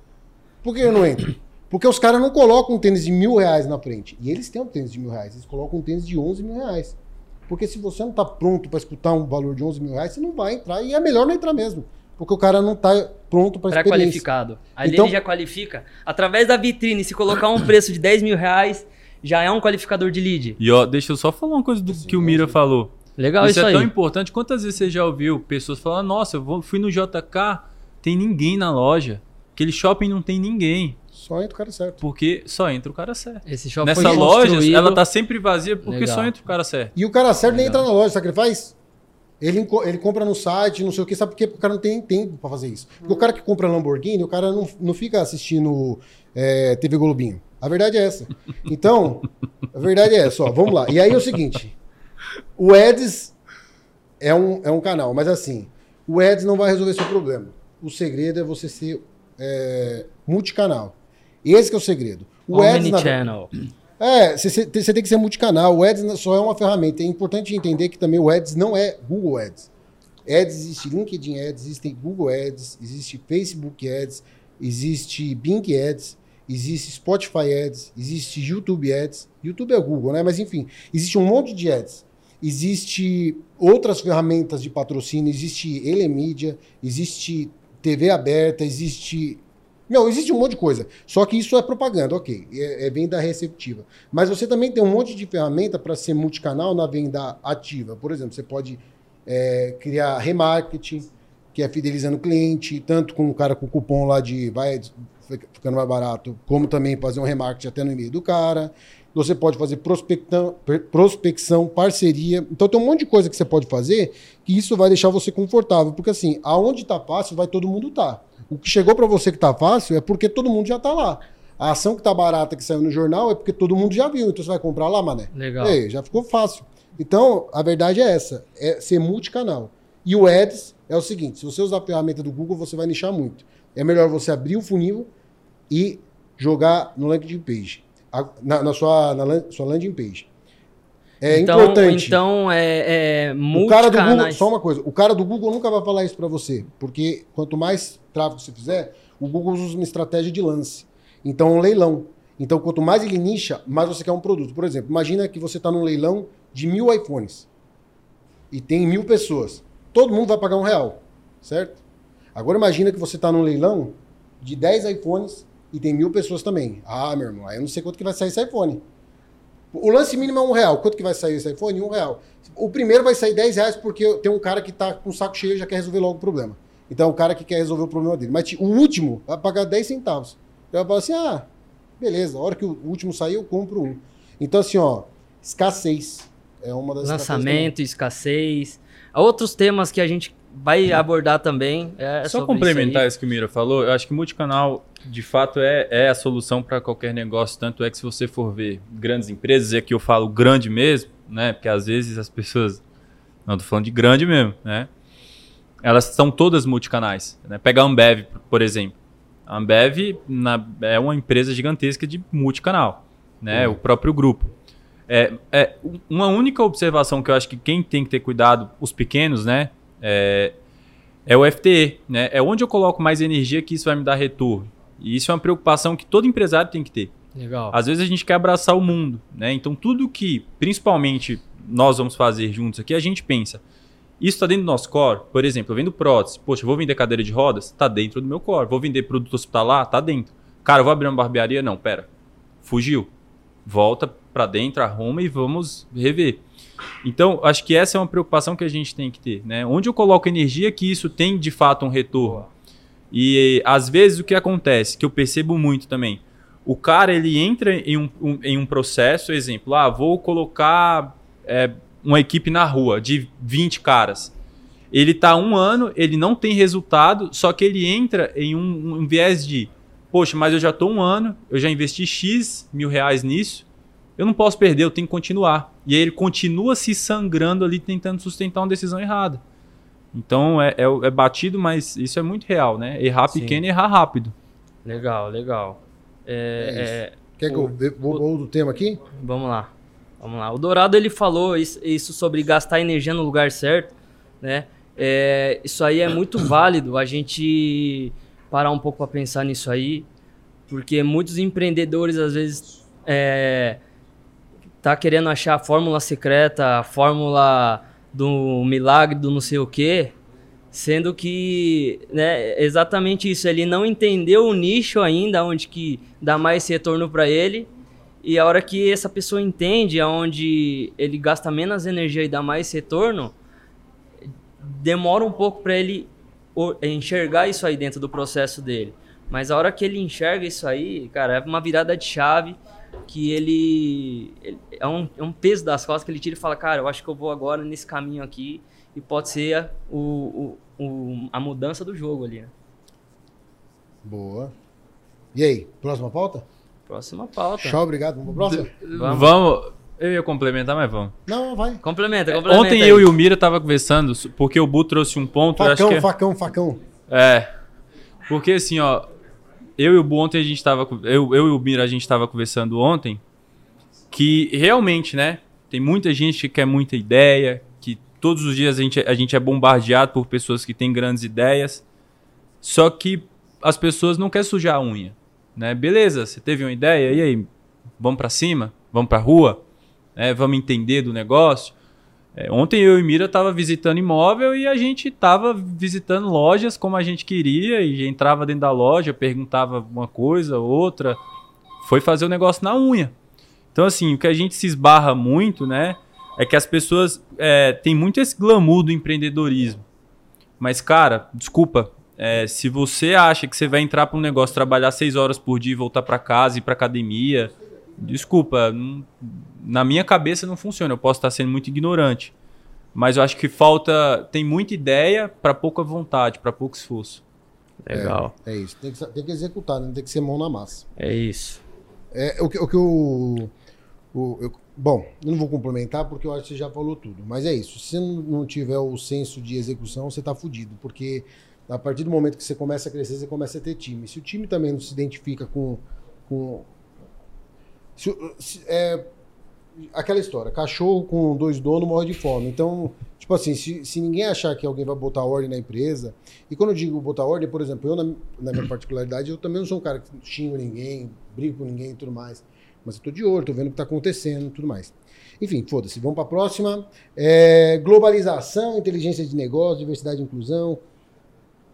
Por que ele não entra? Porque os caras não colocam um tênis de mil reais na frente. E eles têm um tênis de mil reais, eles colocam um tênis de 11 mil reais. Porque se você não está pronto para escutar um valor de 11 mil reais, você não vai entrar. E é melhor não entrar mesmo. Porque o cara não está pronto para experiência. Pré-qualificado. Ali então, ele já qualifica. Através da vitrine, se colocar um preço de 10 mil reais, já é um qualificador de lead. E ó, deixa eu só falar uma coisa do sim, que o Mira falou. Legal isso, isso é aí. tão importante. Quantas vezes você já ouviu pessoas falando, nossa, eu fui no JK, tem ninguém na loja. Aquele shopping não tem ninguém. Só entra o cara certo. Porque só entra o cara certo. Esse shopping Nessa loja, ela tá sempre vazia porque Legal. só entra o cara certo. E o cara certo Legal. nem entra na loja, sabe o que ele faz? Ele, ele compra no site, não sei o que, sabe por quê? Porque o cara não tem tempo para fazer isso. Porque o cara que compra Lamborghini, o cara não, não fica assistindo é, TV Globinho. A verdade é essa. Então, a verdade é essa, ó, vamos lá. E aí é o seguinte: o Eds é um, é um canal, mas assim, o Eds não vai resolver seu problema. O segredo é você ser é, multicanal. Esse é o segredo. O Ads, channel. É, você tem que ser multicanal. O Ads só é uma ferramenta. É importante entender que também o Ads não é Google Ads. Ads existe LinkedIn Ads, existe Google Ads, existe Facebook Ads, existe Bing Ads, existe Spotify Ads, existe YouTube Ads. YouTube é Google, né? Mas enfim, existe um monte de ads. Existe outras ferramentas de patrocínio, existe Elemídia, existe TV aberta, existe não, existe um monte de coisa. Só que isso é propaganda, ok. É, é venda receptiva. Mas você também tem um monte de ferramenta para ser multicanal na venda ativa. Por exemplo, você pode é, criar remarketing, que é fidelizando o cliente, tanto com o cara com cupom lá de vai ficando mais barato, como também fazer um remarketing até no e-mail do cara. Você pode fazer prospectão, prospecção, parceria. Então tem um monte de coisa que você pode fazer que isso vai deixar você confortável. Porque assim, aonde está fácil, vai todo mundo estar. Tá. O que chegou para você que está fácil é porque todo mundo já está lá. A ação que está barata que saiu no jornal é porque todo mundo já viu. Então você vai comprar lá, mané. Legal. Ei, já ficou fácil. Então, a verdade é essa: é ser multicanal. E o Ads é o seguinte: se você usar a ferramenta do Google, você vai nichar muito. É melhor você abrir o funil e jogar no landing page na, na sua, na sua landing page. É então, importante. Então, é, é o cara do Google, Só uma coisa, o cara do Google nunca vai falar isso para você, porque quanto mais tráfego você fizer, o Google usa uma estratégia de lance. Então, um leilão. Então, quanto mais ele nicha, mais você quer um produto. Por exemplo, imagina que você está num leilão de mil iPhones e tem mil pessoas. Todo mundo vai pagar um real, certo? Agora imagina que você está num leilão de 10 iPhones e tem mil pessoas também. Ah, meu irmão, aí eu não sei quanto que vai sair esse iPhone. O lance mínimo é um real. Quanto que vai sair esse iPhone? Um real. O primeiro vai sair 10 reais porque tem um cara que tá com o saco cheio e já quer resolver logo o problema. Então é o cara que quer resolver o problema dele. Mas o último vai pagar 10 centavos. Eu falo assim, ah, beleza, a hora que o último sair eu compro um. Então assim, ó, escassez é uma das Lançamento, escassez. Outros temas que a gente vai abordar também. É Só complementar isso, isso, que o Mira falou, eu acho que multicanal de fato é, é a solução para qualquer negócio. Tanto é que se você for ver grandes empresas, e aqui eu falo grande mesmo, né? Porque às vezes as pessoas. Não, tô falando de grande mesmo, né? Elas são todas multicanais. Né? Pega a Ambev, por exemplo. A Ambev na, é uma empresa gigantesca de multicanal, né? Uhum. O próprio grupo. É, é, uma única observação que eu acho que quem tem que ter cuidado, os pequenos, né? É, é o FTE, né? É onde eu coloco mais energia que isso vai me dar retorno. E isso é uma preocupação que todo empresário tem que ter. Legal. Às vezes a gente quer abraçar o mundo, né? Então tudo que, principalmente, nós vamos fazer juntos aqui, a gente pensa. Isso está dentro do nosso core? Por exemplo, eu vendo prótese. Poxa, vou vender cadeira de rodas? Está dentro do meu core. Vou vender produto hospitalar? Está dentro. Cara, eu vou abrir uma barbearia? Não, pera. Fugiu. Volta para dentro, arruma e vamos rever. Então, acho que essa é uma preocupação que a gente tem que ter. Né? Onde eu coloco energia que isso tem de fato um retorno. E às vezes o que acontece, que eu percebo muito também, o cara ele entra em um, um em um processo, exemplo, ah, vou colocar é, uma equipe na rua de 20 caras. Ele está um ano, ele não tem resultado, só que ele entra em um, um viés de, poxa, mas eu já estou um ano, eu já investi X mil reais nisso, eu não posso perder, eu tenho que continuar. E aí ele continua se sangrando ali, tentando sustentar uma decisão errada. Então é, é, é batido, mas isso é muito real, né? Errar Sim. pequeno e errar rápido. Legal, legal. É, é Quer o, que eu vou do tema aqui? Vamos lá. Vamos lá. O Dourado ele falou isso, isso sobre gastar energia no lugar certo, né? É, isso aí é muito válido a gente parar um pouco para pensar nisso aí, porque muitos empreendedores às vezes é, tá querendo achar a fórmula secreta, a fórmula do milagre do não sei o quê, sendo que, né, exatamente isso, ele não entendeu o nicho ainda onde que dá mais retorno para ele. E a hora que essa pessoa entende aonde ele gasta menos energia e dá mais retorno, demora um pouco para ele enxergar isso aí dentro do processo dele. Mas a hora que ele enxerga isso aí, cara, é uma virada de chave que ele, ele é, um, é um peso das costas que ele tira e fala, cara, eu acho que eu vou agora nesse caminho aqui e pode ser a, o, o, o, a mudança do jogo ali, né? Boa. E aí, próxima pauta? Próxima pauta. Tchau, obrigado. Vamos pra próxima? Vamos. vamos. Eu ia complementar, mas vamos. Não, vai. Complementa, complementa. Ontem aí. eu e o Mira tava conversando, porque o Bu trouxe um ponto. Facão, que... facão, facão. É. Porque assim, ó, eu e o Bu ontem a gente tava. Eu, eu e o Mira a gente tava conversando ontem que realmente, né? Tem muita gente que quer muita ideia, que todos os dias a gente, a gente é bombardeado por pessoas que têm grandes ideias. Só que as pessoas não querem sujar a unha. Né? Beleza, você teve uma ideia, e aí? Vamos para cima? Vamos para rua? É, vamos entender do negócio? É, ontem eu e Mira tava visitando imóvel e a gente tava visitando lojas como a gente queria e entrava dentro da loja, perguntava uma coisa, outra, foi fazer o negócio na unha. Então assim, o que a gente se esbarra muito, né, é que as pessoas é, têm muito esse glamour do empreendedorismo. Mas, cara, desculpa. é, se você acha que você vai entrar para um negócio, trabalhar seis horas por dia e voltar para casa, ir para academia, desculpa, não- na minha cabeça não funciona. Eu posso estar sendo muito ignorante, mas eu acho que falta, tem muita ideia para pouca vontade, para pouco esforço. Legal. É isso. Tem que, tem que executar, né? Tem que ser mão na massa. É isso. É, o que, o que eu, o- eu- Bom, eu não vou complementar porque eu acho que você já falou tudo. Mas é isso. Se você não tiver o senso de execução, você tá fudido. Porque a partir do momento que você começa a crescer, você começa a ter time. Se o time também não se identifica com. com se se- é, aquela história: cachorro com dois donos morre de fome. Então, tipo assim, se, se ninguém achar que alguém vai botar ordem na empresa. E quando eu digo botar ordem, por exemplo, eu, na, na minha particularidade, eu também não sou um cara que xingo ninguém, brigo com ninguém e tudo mais. Mas eu tô de olho, tô vendo o que tá acontecendo e tudo mais. Enfim, foda-se. Vamos pra próxima. É, globalização, inteligência de negócio, diversidade e inclusão.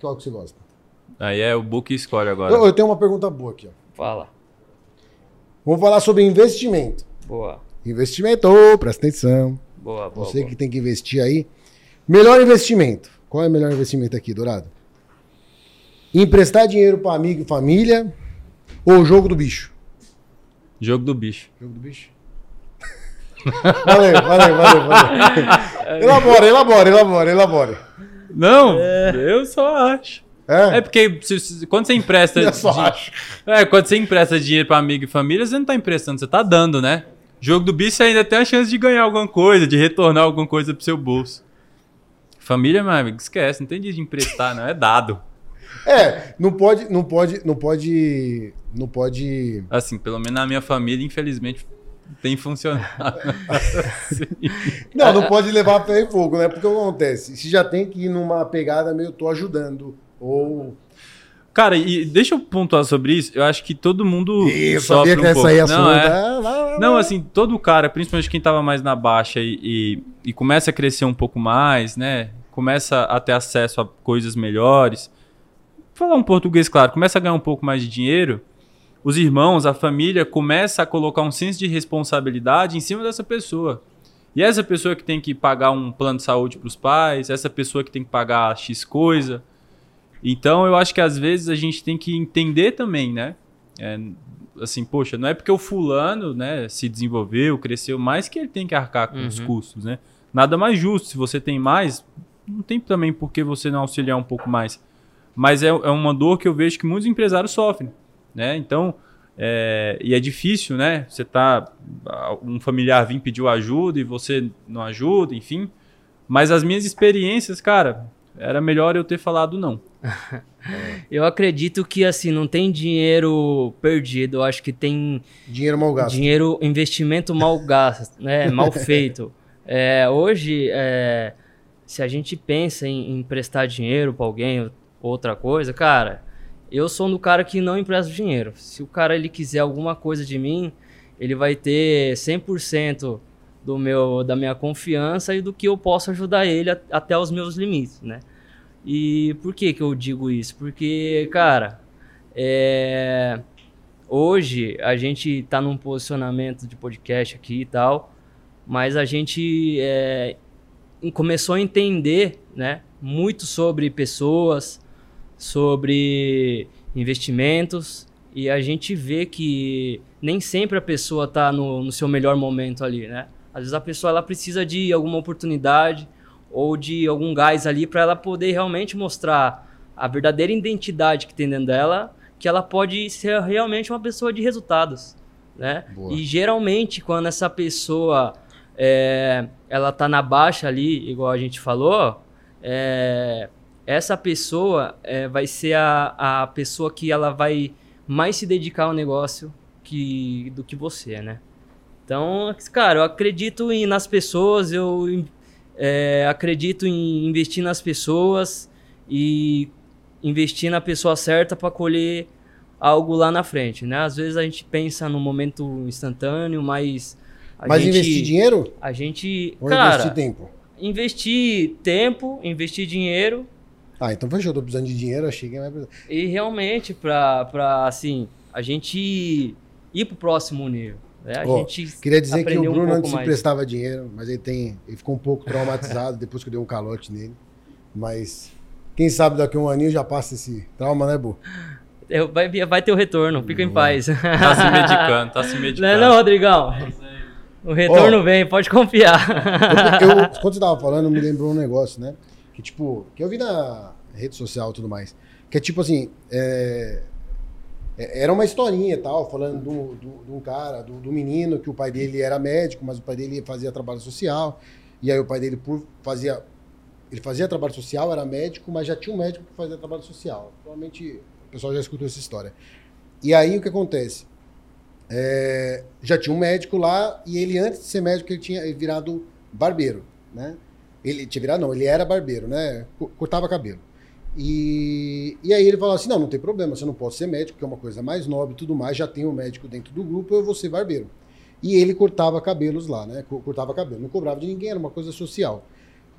Qual que você gosta? Aí é o book escolhe agora. Eu, eu tenho uma pergunta boa aqui. Ó. Fala. Vamos falar sobre investimento. Boa. Investimento, ô, presta atenção. Boa, boa. Você boa. que tem que investir aí. Melhor investimento. Qual é o melhor investimento aqui, Dourado? Emprestar dinheiro para amigo e família ou jogo do bicho? Jogo do bicho. Jogo do bicho? valeu, valeu, valeu, valeu. elabora, elabora, elabora, elabora. Não, eu só acho. É? É porque se- se- quando você empresta. Eu só acho. É, quando você empresta dinheiro pra amigo e família, você não tá emprestando, você tá dando, né? Jogo do bicho você ainda tem a chance de ganhar alguma coisa, de retornar alguma coisa pro seu bolso. Família, meu amigo, esquece, não tem dia de emprestar, não, é dado. É, não pode, não pode, não pode, não pode. Assim, pelo menos na minha família, infelizmente, tem funcionado. Não, não pode levar a ferro e fogo, né? Porque o que acontece? Se já tem que ir numa pegada meio tô ajudando ou Cara, e deixa eu pontuar sobre isso, eu acho que todo mundo eu sofre sabia que um essa pouco. aí é não, é. Lá, lá, Não, assim, todo cara, principalmente quem tava mais na baixa e, e, e começa a crescer um pouco mais, né? Começa a ter acesso a coisas melhores. Falar um português, claro, começa a ganhar um pouco mais de dinheiro. Os irmãos, a família começa a colocar um senso de responsabilidade em cima dessa pessoa. E essa pessoa que tem que pagar um plano de saúde para os pais, essa pessoa que tem que pagar X coisa. Então eu acho que às vezes a gente tem que entender também, né? É, assim, poxa, não é porque o fulano, né, se desenvolveu, cresceu mais que ele tem que arcar com os Uhum. custos, né? Nada mais justo. Se você tem mais, não tem também por que você não auxiliar um pouco mais. Mas é, é uma dor que eu vejo que muitos empresários sofrem, né? Então, é, e é difícil, né? Você tá, um familiar vir pediu ajuda e você não ajuda, enfim. Mas as minhas experiências, cara, era melhor eu ter falado não. Eu acredito que assim, não tem dinheiro perdido. Eu acho que tem dinheiro mal gasto. dinheiro, investimento mal gasto, né? Mal feito. É, hoje, é, se a gente pensa em em emprestar dinheiro para alguém, outra coisa, cara, eu sou do cara que não empresta dinheiro. Se o cara ele quiser alguma coisa de mim, ele vai ter 100% do meu, da minha confiança e do que eu posso ajudar ele a- até os meus limites, né? E por que que eu digo isso? Porque, cara, é, hoje a gente tá num posicionamento de podcast aqui e tal, mas a gente é, começou a entender, né, muito sobre pessoas, sobre investimentos e a gente vê que nem sempre a pessoa tá no, no seu melhor momento ali, né? Às vezes a pessoa ela precisa de alguma oportunidade ou de algum gás ali para ela poder realmente mostrar a verdadeira identidade que tem dentro dela, que ela pode ser realmente uma pessoa de resultados, né? Boa. E geralmente quando essa pessoa é, ela tá na baixa ali, igual a gente falou, é, essa pessoa é, vai ser a, a pessoa que ela vai mais se dedicar ao negócio que, do que você, né? Então, cara, eu acredito em, nas pessoas, eu é, acredito em investir nas pessoas e investir na pessoa certa para colher algo lá na frente, né? Às vezes a gente pensa no momento instantâneo, mas a Mas gente, investir dinheiro a gente, ou cara, investir tempo? investir tempo, investir dinheiro Ah, então fechou, tô precisando de dinheiro, achei que ia precisar. e realmente pra assim, a gente ir pro próximo nível. Né? A Ó, gente Queria dizer que o um Bruno pouco antes mais. emprestava dinheiro, mas ele tem. Ele ficou um pouco traumatizado depois que eu dei um calote nele. Mas Quem sabe daqui a um aninho já passa esse trauma, né, Bu? Eu- Vai, vai ter o retorno, fica em paz. Tá se medicando, tá se Não é medicando. não, Rodrigão? O retorno Ó. vem, pode confiar. Eu, eu- quando você tava falando, me lembrou um negócio, né? Que tipo, que eu vi na rede social e tudo mais. Que é tipo assim, é, é- era uma historinha tal, falando do- do- de um cara, do, do menino, que o pai dele era médico, mas o pai dele fazia trabalho social. E aí o pai dele por, fazia. Ele fazia trabalho social, era médico, mas já tinha um médico que fazia trabalho social. Provavelmente o pessoal já escutou essa história. E aí o que acontece? É, já tinha um médico lá e ele, antes de ser médico, ele tinha virado barbeiro, né? Ele tinha virado, não, ele era barbeiro, né? Co- Cortava cabelo. E, e aí ele falou assim: não, não tem problema, você não pode ser médico, que é uma coisa mais nobre e tudo mais, já tem um médico dentro do grupo, eu vou ser barbeiro. E ele cortava cabelos lá, né? Co- Cortava cabelo, não cobrava de ninguém, era uma coisa social.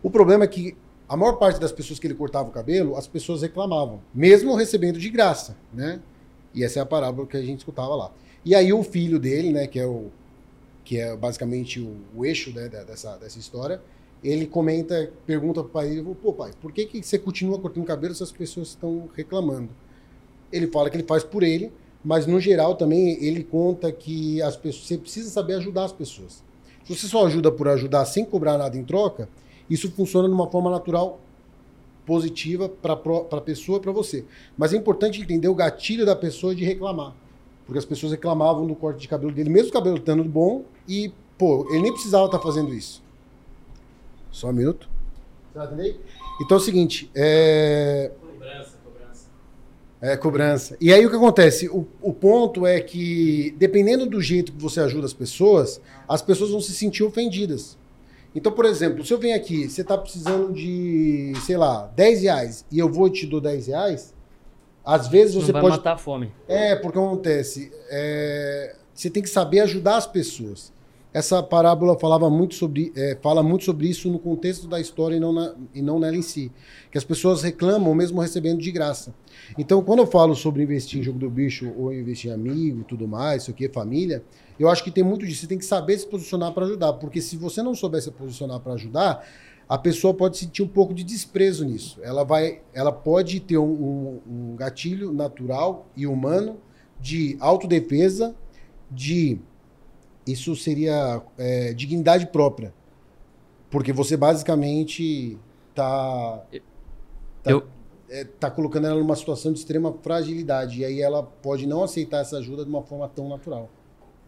O problema é que a maior parte das pessoas que ele cortava o cabelo, as pessoas reclamavam, mesmo recebendo de graça, né? E essa é a parábola que a gente escutava lá. E aí o filho dele, né, que é o que é basicamente o, o eixo né, dessa, dessa história, ele comenta, pergunta pro pai dele, pô pai, por que, que você continua cortando cabelo se as pessoas estão reclamando? Ele fala que ele faz por ele, mas no geral também ele conta que as pessoas, você precisa saber ajudar as pessoas. Se você só ajuda por ajudar sem cobrar nada em troca, isso funciona de uma forma natural positiva para a pessoa e para você. Mas é importante entender o gatilho da pessoa de reclamar. Porque as pessoas reclamavam do corte de cabelo dele, mesmo o cabelo estando bom, e, pô, ele nem precisava estar fazendo isso. Só um minuto. Você vai entender? Então é o seguinte, é... É, cobrança. E aí o que acontece? O, o ponto é que, dependendo do jeito que você ajuda as pessoas, as pessoas vão se sentir ofendidas. Então, por exemplo, se eu venho aqui, você está precisando de, sei lá, 10 reais, e eu vou e te dou 10 reais, às vezes Não você vai pode matar a fome. é, porque acontece. é, você tem que saber ajudar as pessoas. Essa parábola falava muito sobre, é, fala muito sobre isso no contexto da história e não, na- e não nela em si. Que as pessoas reclamam mesmo recebendo de graça. Então, quando eu falo sobre investir em jogo do bicho ou investir em amigo tudo mais, isso aqui, família, eu acho que tem muito disso. Você tem que saber se posicionar para ajudar. Porque se você não souber se posicionar para ajudar, a pessoa pode sentir um pouco de desprezo nisso. Ela vai, ela pode ter um, um- um gatilho natural e humano de autodefesa, de isso seria é, dignidade própria, porque você basicamente tá tá, Eu- é, tá colocando ela numa situação de extrema fragilidade e aí ela pode não aceitar essa ajuda de uma forma tão natural.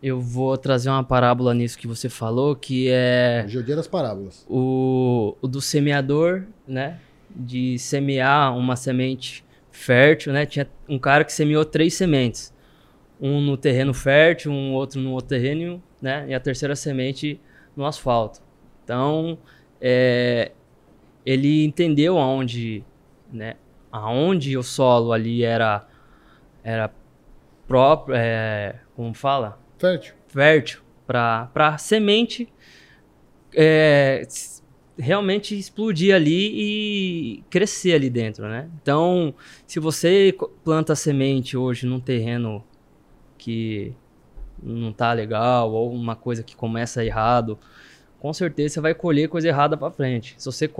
Eu vou trazer uma parábola nisso que você falou, que é Hoje o dia das parábolas. o, o do semeador, né? De semear uma semente fértil, né? Tinha um cara que semeou três sementes. Um no terreno fértil, um outro no outro terreno, né? E a terceira semente no asfalto. Então, é, ele entendeu aonde, né? Aonde o solo ali era, era próprio, é, como fala? Fértil. fértil para a semente é, realmente explodir ali e crescer ali dentro, né? Então, se você planta semente hoje num terreno que não tá legal ou uma coisa que começa errado, com certeza você vai colher coisa errada para frente. Se você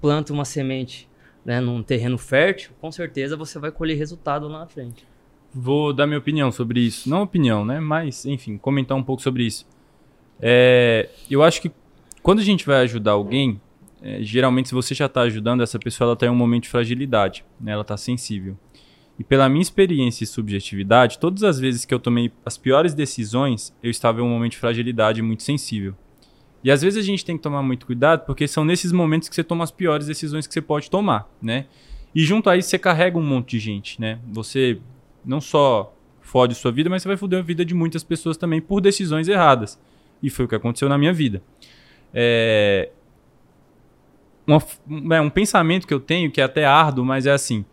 planta uma semente né, num terreno fértil, com certeza você vai colher resultado lá na frente. Vou dar minha opinião sobre isso. Não opinião, né? Mas, enfim, comentar um pouco sobre isso. É, eu acho que quando a gente vai ajudar alguém, é, geralmente se você já está ajudando, essa pessoa ela está em um momento de fragilidade, né? ela está sensível. E pela minha experiência e subjetividade, todas as vezes que eu tomei as piores decisões, eu estava em um momento de fragilidade muito sensível. E às vezes a gente tem que tomar muito cuidado, porque são nesses momentos que você toma as piores decisões que você pode tomar, né? E junto a isso você carrega um monte de gente, né? Você não só fode sua vida, mas você vai foder a vida de muitas pessoas também por decisões erradas. E foi o que aconteceu na minha vida. É... uma um, é, um pensamento que eu tenho, que é até árduo, mas é assim: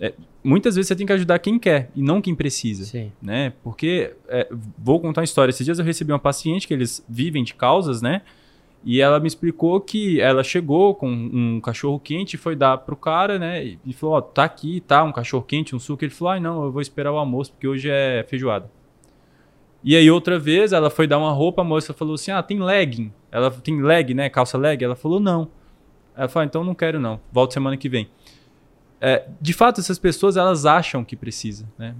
é, muitas vezes você tem que ajudar quem quer e não quem precisa Sim. né? Porque é, vou contar uma história. Esses dias eu recebi uma paciente que eles vivem de causas, né? E ela me explicou que ela chegou com um cachorro quente e foi dar pro cara, né? E falou: Ó, tá aqui, tá, um cachorro quente, um suco. Ele falou: Ai, não, eu vou esperar o almoço porque hoje é feijoada. E aí outra vez ela foi dar uma roupa, a moça falou assim: Ah, tem legging. Ela tem leg, né? Calça leg. Ela falou: Não. Ela falou: "Ah, Então não quero não. Volto semana que vem. É, de fato, essas pessoas elas acham que precisa, né?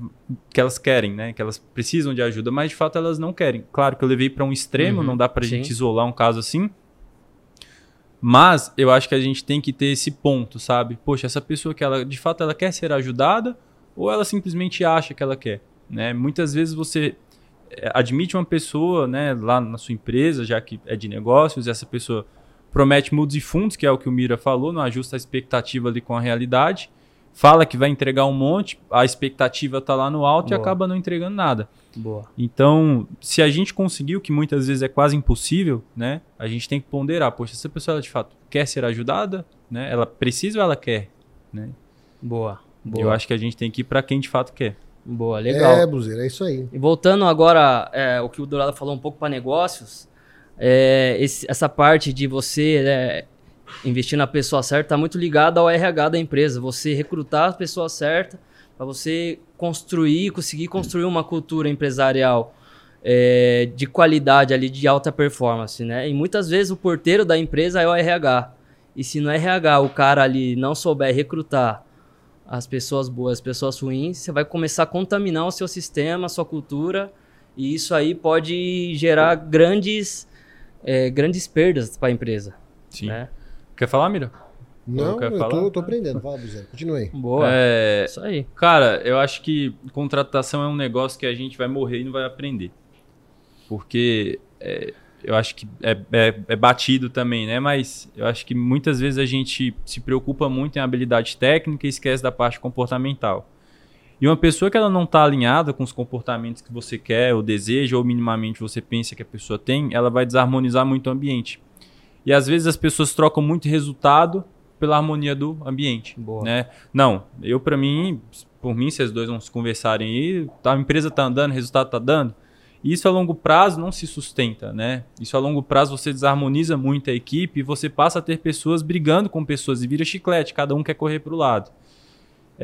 Que elas querem, né? Que elas precisam de ajuda, mas de fato elas não querem. Claro que eu levei para um extremo, Uhum, não dá para a gente isolar um caso assim. Mas eu acho que a gente tem que ter esse ponto, sabe? Poxa, essa pessoa que ela de fato ela quer ser ajudada ou ela simplesmente acha que ela quer, né? Muitas vezes você é, admite uma pessoa, né, lá na sua empresa, já que é de negócios, e essa pessoa promete mudos e fundos, que é o que o Mira falou, não ajusta a expectativa ali com a realidade, fala que vai entregar um monte, a expectativa tá lá no alto e Boa. acaba não entregando nada. Boa. Então, se a gente conseguiu, que muitas vezes é quase impossível, né? A gente tem que ponderar, poxa, essa pessoa ela de fato quer ser ajudada, né? Ela precisa ou ela quer, né? Boa. Boa. Eu acho que a gente tem que ir para quem de fato quer. Boa, legal. É, Buzeira, é isso aí. E voltando agora, é, o que o Dourado falou um pouco para negócios, é, esse- essa parte de você né, investir na pessoa certa está muito ligada ao RH da empresa. Você recrutar a pessoa certa para você construir, conseguir construir uma cultura empresarial é, de qualidade ali, de alta performance, né? E muitas vezes o porteiro da empresa é o RH. E se no RH o cara ali não souber recrutar as pessoas boas, as pessoas ruins, você vai começar a contaminar o seu sistema, a sua cultura, e isso aí pode gerar grandes, é, grandes perdas para a empresa. Sim. Né? Quer falar, Mira? Não, eu falar? tô, tô aprendendo. Fala, continue aí. Boa. É, Isso aí. Cara, eu acho que contratação é um negócio que a gente vai morrer e não vai aprender. Porque é, eu acho que é, é- é batido também, né? Mas eu acho que muitas vezes a gente se preocupa muito em habilidade técnica e esquece da parte comportamental. E uma pessoa que ela não está alinhada com os comportamentos que você quer, ou deseja, ou minimamente você pensa que a pessoa tem, ela vai desarmonizar muito o ambiente. E às vezes as pessoas trocam muito resultado pela harmonia do ambiente, Boa. né? Não, eu para mim, por mim, se os dois vão se conversarem aí, a empresa tá andando, o resultado tá dando. Isso a longo prazo não se sustenta, né? Isso a longo prazo você desarmoniza muito a equipe e você passa a ter pessoas brigando com pessoas e vira chiclete, cada um quer correr para o lado.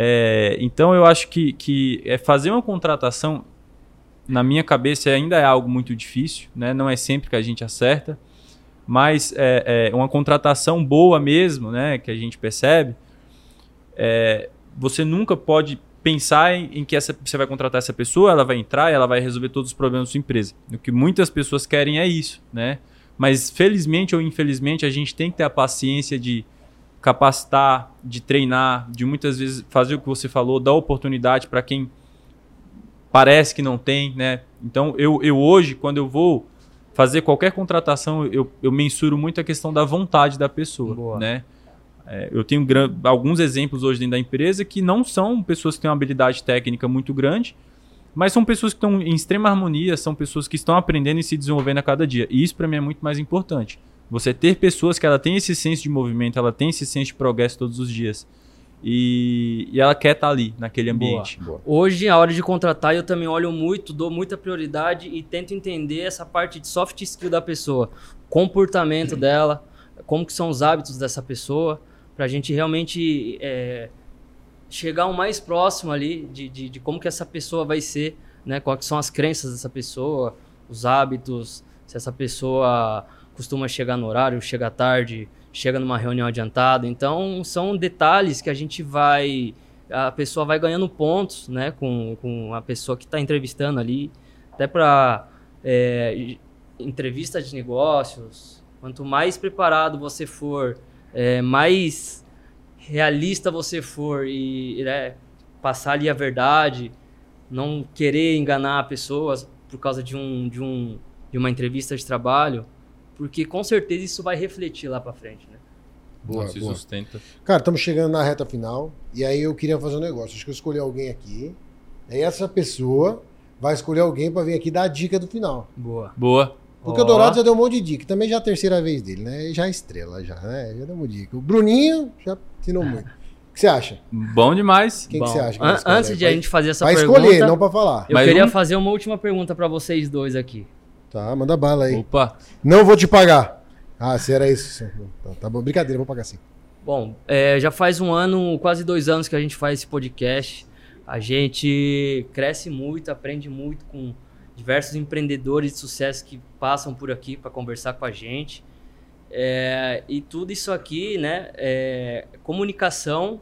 É, então eu acho que, que é fazer uma contratação, na minha cabeça, ainda é algo muito difícil, né? Não é sempre que a gente acerta, mas é, é uma contratação boa mesmo, né? Que a gente percebe, é, você nunca pode pensar em, em que essa, você vai contratar essa pessoa, ela vai entrar ela vai resolver todos os problemas da sua empresa. O que muitas pessoas querem é isso, né? Mas felizmente ou infelizmente a gente tem que ter a paciência de capacitar, de treinar, de muitas vezes fazer o que você falou, dar oportunidade para quem parece que não tem, né? Então eu, eu hoje, quando eu vou fazer qualquer contratação, eu, eu mensuro muito a questão da vontade da pessoa, Boa. né? É, eu tenho alguns exemplos hoje dentro da empresa que não são pessoas que têm uma habilidade técnica muito grande, mas são pessoas que estão em extrema harmonia, são pessoas que estão aprendendo e se desenvolvendo a cada dia. E isso para mim é muito mais importante. Você ter pessoas que ela tem esse senso de movimento, ela tem esse senso de progresso todos os dias. E, e ela quer estar ali, naquele ambiente. Boa. Hoje, a hora de contratar, eu também olho muito, dou muita prioridade e tento entender essa parte de soft skill da pessoa, comportamento dela, como que são os hábitos dessa pessoa, para a gente realmente é, chegar o mais próximo ali de, de, de como que essa pessoa vai ser, né? Quais são as crenças dessa pessoa, os hábitos, se essa pessoa costuma chegar no horário, chega tarde, chega numa reunião adiantada. Então, são detalhes que a gente vai a pessoa vai ganhando pontos, né, com, com a pessoa que está entrevistando ali, até para entrevista de negócios. Quanto mais preparado você for, é, mais realista você for e né, passar ali a verdade, não querer enganar pessoas por causa de um, de um de uma entrevista de trabalho, porque com certeza isso vai refletir lá para frente, né? Boa, Não se boa. sustenta. Cara, estamos chegando na reta final. E aí eu queria fazer um negócio. Acho que eu escolhi alguém aqui. Aí essa pessoa vai escolher alguém para vir aqui dar a dica do final. Boa. Boa. Porque Ó. o Dourado já deu um monte de dica. Também já é a terceira vez dele, né? Já é estrela, já, né? Já deu uma dica. O Bruninho já ensinou muito. O que você acha? Bom demais. Quem Bom, que você acha? que an- antes de a gente fazer essa Vai pergunta, escolher, não para falar. eu Mais queria um? fazer uma última pergunta para vocês dois aqui. Tá, manda bala aí. Opa. Não vou te pagar. Ah, se era isso. Tá, tá bom. Brincadeira, vou pagar sim. Bom, é, já faz um ano, quase dois anos que a gente faz esse podcast. A gente cresce muito, aprende muito com diversos empreendedores de sucesso que passam por aqui para conversar com a gente. É, e tudo isso aqui, né, é comunicação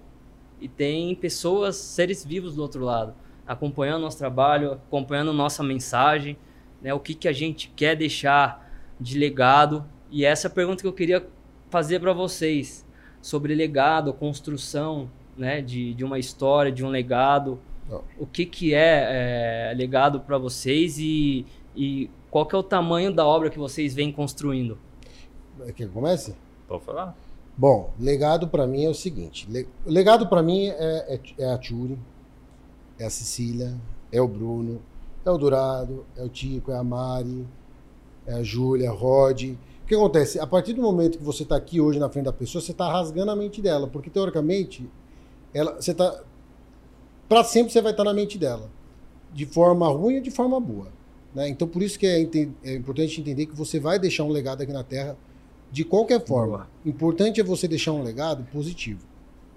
e tem pessoas, seres vivos do outro lado, acompanhando nosso trabalho, acompanhando nossa mensagem, né? O que, que a gente quer deixar de legado. E essa é a pergunta que eu queria fazer para vocês sobre legado, construção, né? De, de uma história, de um legado. Não. O que, que é, é legado para vocês e, e qual que é o tamanho da obra que vocês vêm construindo? Quer que comece? Pode falar? Bom, legado pra mim é o seguinte. le- legado pra mim é, é, é a Tchuri, é a Cecília, é o Bruno, é o Dourado, é o Tico, é a Mari, é a Júlia, Rod. O que acontece? A partir do momento que você está aqui hoje na frente da pessoa, você está rasgando a mente dela, porque teoricamente, ela, você tá, para sempre você vai estar na mente dela, de forma ruim ou de forma boa. né? Então, por isso que é, é importante entender que você vai deixar um legado aqui na Terra de qualquer forma. Boa. Importante é você deixar um legado positivo.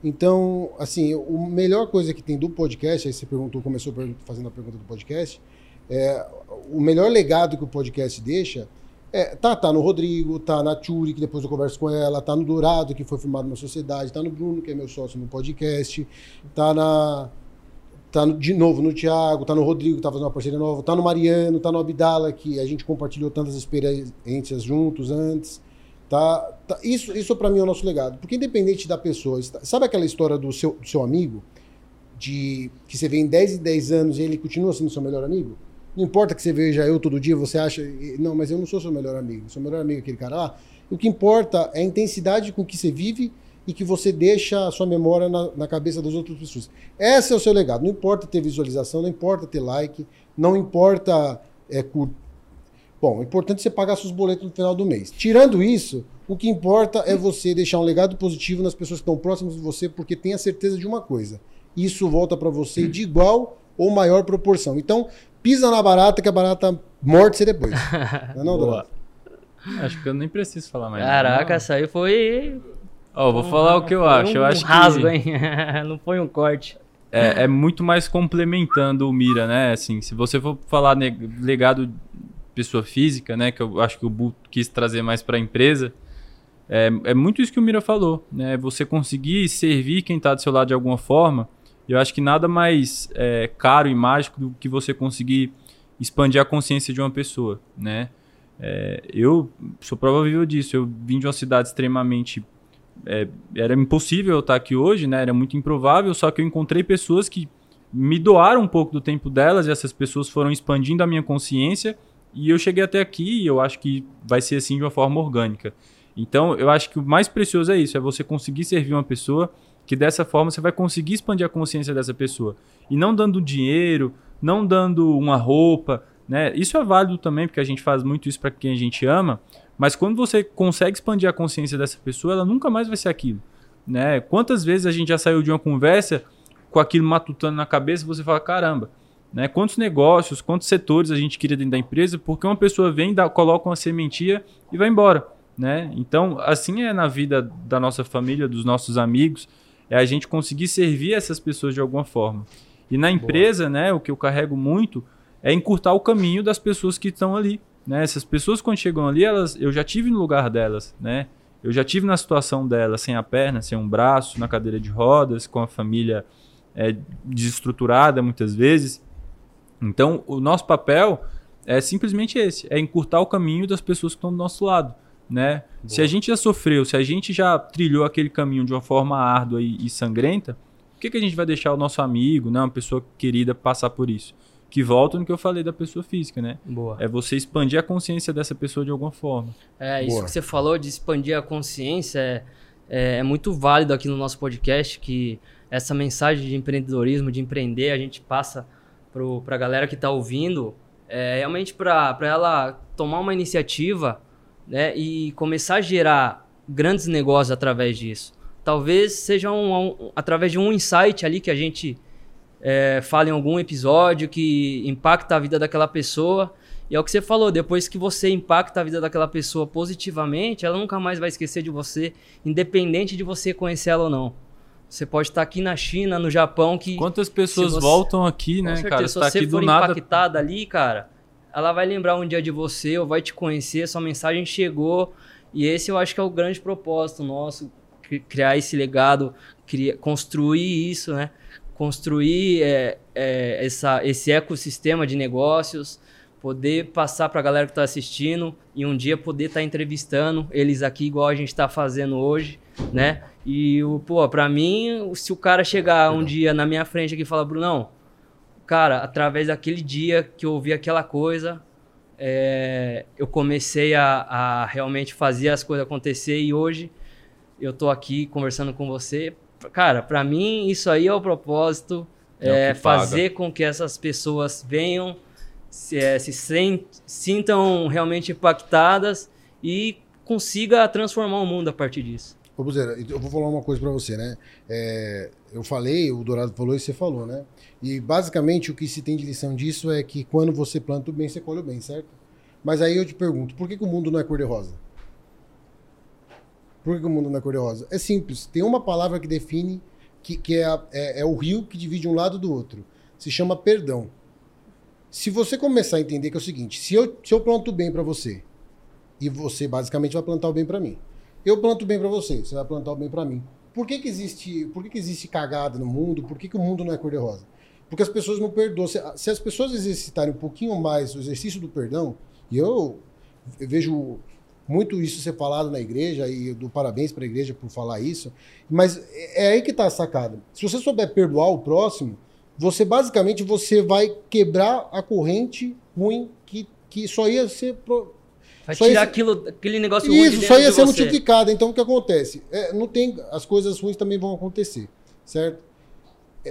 Então, assim, a melhor coisa que tem do podcast, aí você perguntou, começou fazendo a pergunta do podcast, é, o melhor legado que o podcast deixa é, tá, tá no Rodrigo, tá na Tchuri, que depois eu converso com ela, tá no Dourado, que foi filmado na sociedade, tá no Bruno, que é meu sócio no podcast, tá na. Tá no- de novo no Thiago, tá no Rodrigo, que tá fazendo uma parceria nova, tá no Mariano, tá no Abdala, que a gente compartilhou tantas experiências juntos antes. Tá, tá- isso isso para mim é o nosso legado. Porque independente da pessoa, sabe aquela história do seu, do seu amigo? De que você vê em 10 e 10 anos e ele continua sendo seu melhor amigo? Não importa que você veja eu todo dia, você acha, "E- não, mas eu não sou seu melhor amigo, seu melhor amigo é aquele cara lá. O que importa é a intensidade com que você vive e que você deixa a sua memória na, na cabeça das outras pessoas. Esse é o seu legado. Não importa ter visualização, não importa ter like, não importa é, cur- Bom, é importante você pagar seus boletos no final do mês. Tirando isso, o que importa é você deixar um legado positivo nas pessoas que estão próximas de você, porque tenha certeza de uma coisa: isso volta para você de igual ou maior proporção. Então, pisa na barata, que a barata morde você depois. Não, é não, Boa. Acho que eu nem preciso falar mais. Caraca, essa aí foi. Ó, vou falar o que eu acho. Um Eu acho rasgo, que hein? Não foi um corte. é, é muito mais complementando o Mira, né? Assim, se você for falar legado de pessoa física, né? Que eu acho que o Bu quis trazer mais para a empresa. É, é muito isso que o Mira falou, né? Você conseguir servir quem está do seu lado de alguma forma. Eu acho que nada mais é, caro e mágico do que você conseguir expandir a consciência de uma pessoa, né? É, eu sou prova viva disso. Eu vim de uma cidade extremamente é, era impossível eu estar aqui hoje, né? Era muito improvável, só que eu encontrei pessoas que me doaram um pouco do tempo delas e essas pessoas foram expandindo a minha consciência e eu cheguei até aqui e eu acho que vai ser assim de uma forma orgânica. Então, eu acho que o mais precioso é isso, é você conseguir servir uma pessoa que dessa forma você vai conseguir expandir a consciência dessa pessoa. E não dando dinheiro, não dando uma roupa, né? Isso é válido também, porque a gente faz muito isso para quem a gente ama, mas quando você consegue expandir a consciência dessa pessoa, ela nunca mais vai ser aquilo. Né? Quantas vezes a gente já saiu de uma conversa com aquilo matutando na cabeça você fala, caramba, né? quantos negócios, quantos setores a gente queria dentro da empresa, porque uma pessoa vem, dá, coloca uma sementia e vai embora. Né? Então, assim é na vida da nossa família, dos nossos amigos, é a gente conseguir servir essas pessoas de alguma forma. E na empresa, né, o que eu carrego muito é encurtar o caminho das pessoas que estão ali. Né? Essas pessoas, quando chegam ali, elas, eu já tive no lugar delas. Né? Eu já tive na situação delas, sem a perna, sem um braço, na cadeira de rodas, com a família é, desestruturada muitas vezes. Então, o nosso papel é simplesmente esse: é encurtar o caminho das pessoas que estão do nosso lado. Né? Se a gente já sofreu, se a gente já trilhou aquele caminho de uma forma árdua e, e sangrenta, por que, que a gente vai deixar o nosso amigo, né, uma pessoa querida, passar por isso? Que volta no que eu falei da pessoa física, né? Boa. É você expandir a consciência dessa pessoa de alguma forma. É, isso Boa. que você falou de expandir a consciência é, é, é muito válido aqui no nosso podcast, que essa mensagem de empreendedorismo, de empreender, a gente passa para a galera que está ouvindo, é, realmente para ela tomar uma iniciativa né, e começar a gerar grandes negócios através disso. Talvez seja um, um- através de um insight ali que a gente é, fala em algum episódio que impacta a vida daquela pessoa. E é o que você falou, depois que você impacta a vida daquela pessoa positivamente, ela nunca mais vai esquecer de você, independente de você conhecer ela ou não. Você pode estar aqui na China, no Japão, que Quantas pessoas você- voltam aqui, né, certeza, cara? se Você tá aqui for do nada. impactada ali, cara, ela vai lembrar um dia de você ou vai te conhecer, sua mensagem chegou. E esse eu acho que é o grande propósito nosso, cri- criar esse legado, cria- construir isso, né? Construir é, é, essa, esse ecossistema de negócios, poder passar para a galera que está assistindo e um dia poder estar entrevistando eles aqui igual a gente está fazendo hoje, né? E o pô, para mim, se o cara chegar um dia na minha frente aqui e falar, Brunão, cara, através daquele dia que eu ouvi aquela coisa, é, eu comecei a, a realmente fazer as coisas acontecer e hoje eu tô aqui conversando com você. Cara, para mim isso aí é o propósito, É o é, paga. fazer com que essas pessoas venham, se, é, se sen- sintam realmente impactadas e consiga transformar o mundo a partir disso. Ô, Buzeira, eu vou falar uma coisa pra você, né? É, eu falei, o Dourado falou e você falou, né? E basicamente o que se tem de lição disso é que quando você planta o bem, você colhe o bem, certo? Mas aí eu te pergunto, por que, que o mundo não é cor-de-rosa? Por que, que o mundo não é cor-de-rosa? É simples, tem uma palavra que define que, que é, a- é- é o rio que divide um lado do outro. Se chama perdão. Se você começar a entender que é o seguinte, se eu, se eu planto o bem pra você, e você basicamente vai plantar o bem pra mim. Eu planto o bem pra você, você vai plantar o bem pra mim. Por que, que existe, por que, que existe cagada no mundo? Por que, que o mundo não é cor-de-rosa? Porque as pessoas não perdoam. Se, se as pessoas exercitarem um pouquinho mais o exercício do perdão, e eu, eu vejo muito isso ser falado na igreja, e dou parabéns para a igreja por falar isso, mas é é aí que está a sacada. Se você souber perdoar o próximo, você basicamente você vai quebrar a corrente ruim que, que só ia ser pro- Vai Só tirar esse- aquilo, aquele negócio ruim de isso, só ia ser multiplicado. Então, o que acontece? É, não tem, as coisas ruins também vão acontecer, certo?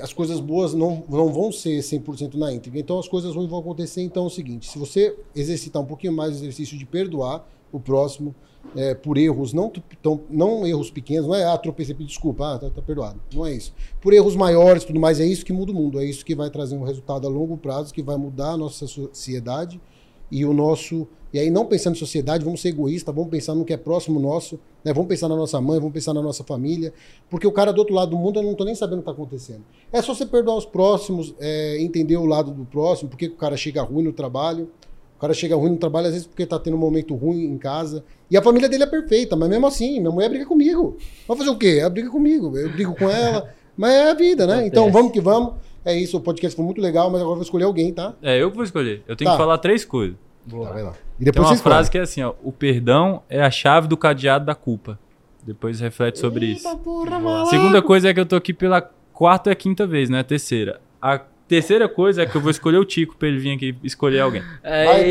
As coisas boas não, não vão ser 100% na íntegra. Então, as coisas ruins vão acontecer. Então, é o seguinte: se você exercitar um pouquinho mais o exercício de perdoar o próximo é, por erros, não, tão, não erros pequenos, não é, ah, tropecei, desculpa, ah, tá, tá perdoado. Não é isso. Por erros maiores tudo mais, é isso que muda o mundo. É isso que vai trazer um resultado a longo prazo, que vai mudar a nossa sociedade e o nosso. E aí, não pensando em sociedade, vamos ser egoístas, vamos pensar no que é próximo nosso, né? vamos pensar na nossa mãe, vamos pensar na nossa família, porque o cara do outro lado do mundo eu não tô nem sabendo o que está acontecendo. É só você perdoar os próximos, é, entender o lado do próximo, porque o cara chega ruim no trabalho, o cara chega ruim no trabalho, às vezes porque tá tendo um momento ruim em casa. E a família dele é perfeita, mas mesmo assim, minha mulher briga comigo. Vai fazer o quê? Ela briga comigo, eu brigo com ela, mas é a vida, né? Então vamos que vamos. É isso, o podcast foi muito legal, mas agora eu vou escolher alguém, tá? É, eu que vou escolher. Eu tenho Tá. que falar três coisas. Tá, vai lá. E Tem depois uma você escolhe. frase que é assim, ó. O perdão é a chave do cadeado da culpa. Depois reflete sobre isso. Eita porra, maluco. Segunda coisa é que eu tô aqui pela quarta e a quinta vez, né? Terceira. A terceira coisa é que eu vou escolher o Tico pra ele vir aqui escolher alguém. Vai,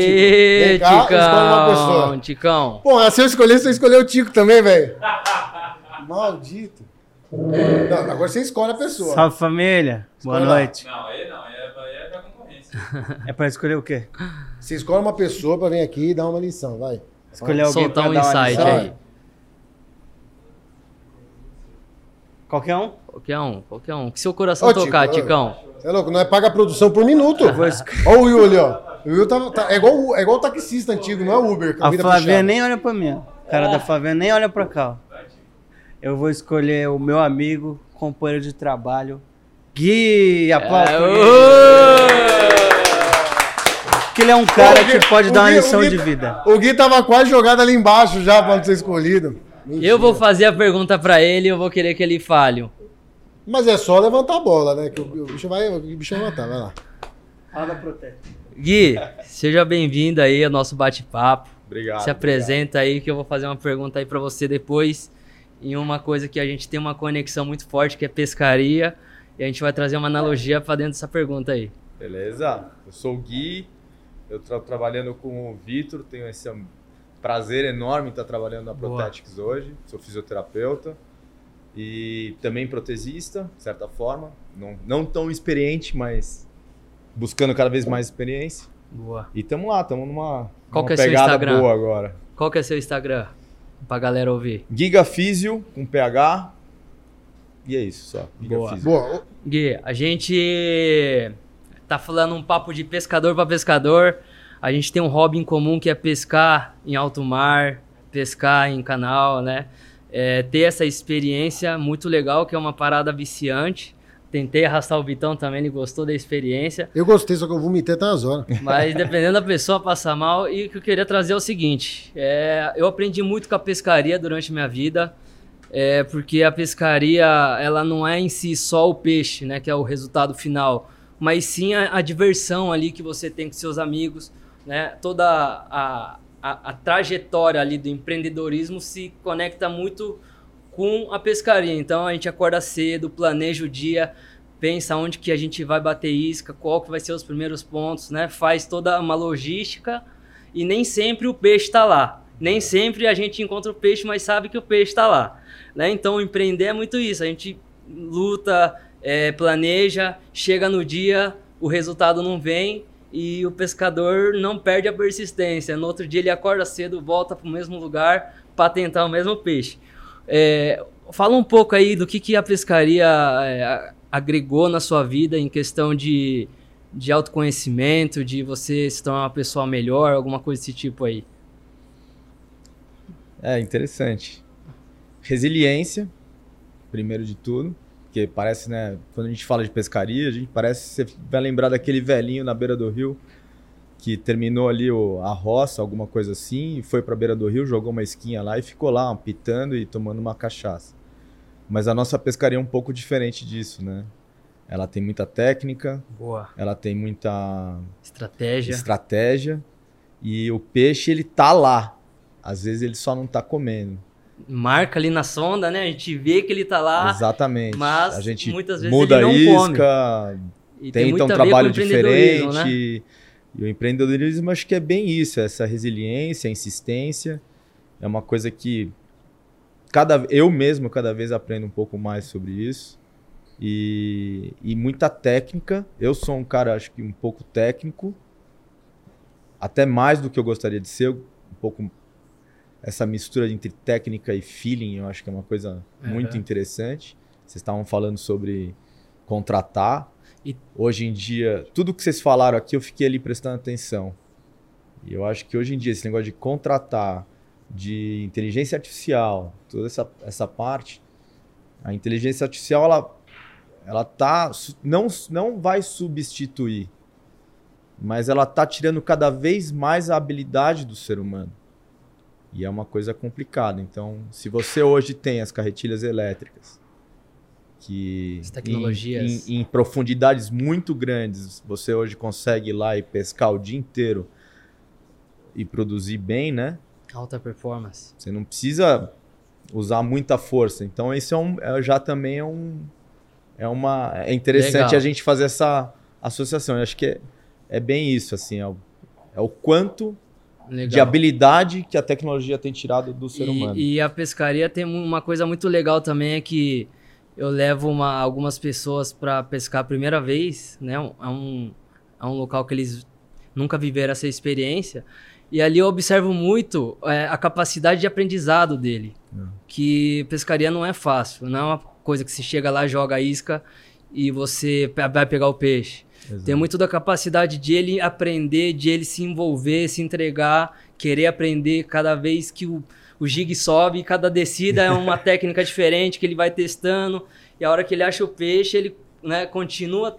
Tico. Cá, escolhe uma pessoa. Ticão, Ticão. Pô, se eu escolher, você escolheu o Tico também, velho. Maldito. Não, agora você escolhe a pessoa. Salve família, boa lá. noite. Não, aí não, aí é, da concorrência. É pra escolher o quê? Você escolhe uma pessoa pra vir aqui e dar uma lição, vai. Escolher alguém Soltar pra um dar uma insight lição? aí. Qualquer um? Qualquer um, qualquer um. Que seu coração Ô, tocar, Tico. Ticão. Você é louco, não é paga a produção por minuto. Olha o Will ali, ó. O Will tá, tá- é, igual, o- é igual o taxista antigo, não é o Uber. A Flavinha nem olha pra mim. O cara da Flavinha nem olha pra cá. ó. Eu vou escolher o meu amigo, companheiro de trabalho, Gui. Aplausos. É! Porque ele é um cara Gui, que pode dar uma Gui- lição Gui- de vida. O Gui tava quase jogado ali embaixo já pra não ser escolhido. Mentira. Eu vou fazer a pergunta pra ele e eu vou querer que ele fale. Mas é só levantar a bola, né? Que o, o bicho vai, o bicho vai matar, vai lá. Fala Protege. Gui, seja bem-vindo aí ao nosso bate-papo. Obrigado. Se apresenta aí que eu vou fazer uma pergunta aí pra você depois. Em uma coisa que a gente tem uma conexão muito forte, que é pescaria. E a gente vai trazer uma analogia pra dentro dessa pergunta aí. Beleza? Eu sou o Gui, eu estou trabalhando com o Vitor, tenho esse prazer enorme em estar trabalhando na Boa. Protetics hoje. Sou fisioterapeuta e também protesista, de certa forma. Não, não tão experiente, mas buscando cada vez mais experiência. Boa. E tamo lá, tamo numa, Qual numa que é seu pegada Instagram? boa agora. Qual que é seu Instagram? Pra galera ouvir. Giga Físio, com PH. E é isso só. Giga Boa. Boa. Gui, a gente tá falando um papo de pescador para pescador. A gente tem um hobby em comum que é pescar em alto mar, pescar em canal, né? É, ter essa experiência muito legal, que é uma parada viciante. Tentei arrastar o Vitão também, ele gostou da experiência. Eu gostei, só que eu vomitei até umas horas. Mas dependendo da pessoa passa mal. E o que eu queria trazer é o seguinte: é, eu aprendi muito com a pescaria durante minha vida. é porque a pescaria ela não é em si só o peixe, né, que é o resultado final, mas sim a, a diversão ali que você tem com seus amigos, né, toda a, a, a trajetória ali do empreendedorismo se conecta muito com a pescaria. Então a gente acorda cedo, planeja o dia, pensa onde que a gente vai bater isca, qual que vai ser os primeiros pontos, né? Faz toda uma logística e nem sempre o peixe está lá. Nem sempre a gente encontra o peixe, mas sabe que o peixe está lá. Né? Então, empreender é muito isso. A gente luta, é, planeja, chega no dia, o resultado não vem e o pescador não perde a persistência. No outro dia ele acorda cedo, volta para o mesmo lugar para tentar o mesmo peixe. É, fala um pouco aí do que, que a pescaria é, agregou na sua vida em questão de, de autoconhecimento, de você se tornar uma pessoa melhor, alguma coisa desse tipo aí. É interessante. Resiliência, primeiro de tudo, porque parece, né, quando a gente fala de pescaria, a gente parece você vai lembrar daquele velhinho na beira do rio que terminou ali o, a roça, alguma coisa assim, e foi para a beira do rio, jogou uma esquinha lá e ficou lá pitando e tomando uma cachaça. Mas a nossa pescaria é um pouco diferente disso, né? Ela tem muita técnica, Boa. ela tem muita Estratégia. estratégia e o peixe ele tá lá. Às vezes ele só não tá comendo. Marca ali na sonda, né? A gente vê que ele tá lá. Exatamente. mas a gente muitas vezes muda ele não a come. isca, E tem tenta muito um trabalho empreendedorismo, diferente. né? E o empreendedorismo acho que é bem isso, essa resiliência, insistência. É uma coisa que cada eu mesmo cada vez aprendo um pouco mais sobre isso. E, e muita técnica. Eu sou um cara, acho que um pouco técnico, até mais do que eu gostaria de ser. Um pouco essa mistura entre técnica e feeling, eu acho que é uma coisa muito Aham. interessante. Vocês estavam falando sobre contratar. E- Hoje em dia, tudo que vocês falaram aqui, eu fiquei ali prestando atenção. E eu acho que hoje em dia, esse negócio de contratar, de inteligência artificial, toda essa, essa parte, a inteligência artificial, ela, ela tá, não, não vai substituir, mas ela tá tirando cada vez mais a habilidade do ser humano. E é uma coisa complicada. Então, se você hoje tem as carretilhas elétricas, que As tecnologias. em, em- em profundidades muito grandes, você hoje consegue ir lá e pescar o dia inteiro e produzir bem, né? Alta performance. Você não precisa usar muita força. Então, isso é um, é- já também é um. É, uma, é interessante Legal. a gente fazer essa associação. Eu acho que é, é bem isso, assim. É o, é o quanto Legal. de habilidade que a tecnologia tem tirado do ser e, humano. E a pescaria tem um- uma coisa muito legal também é que eu levo uma- algumas pessoas para pescar a primeira vez, né? É um, é um local que eles nunca viveram essa experiência. E ali eu observo muito é, a capacidade de aprendizado dele. Que pescaria não é fácil, não é uma coisa que se chega lá, joga a isca e você vai pegar o peixe. Exato. Tem muito da capacidade de ele aprender, de ele se envolver, se entregar, querer aprender cada vez que o, o jig sobe, cada descida é uma técnica diferente que ele vai testando. E a hora que ele acha o peixe, ele né, continua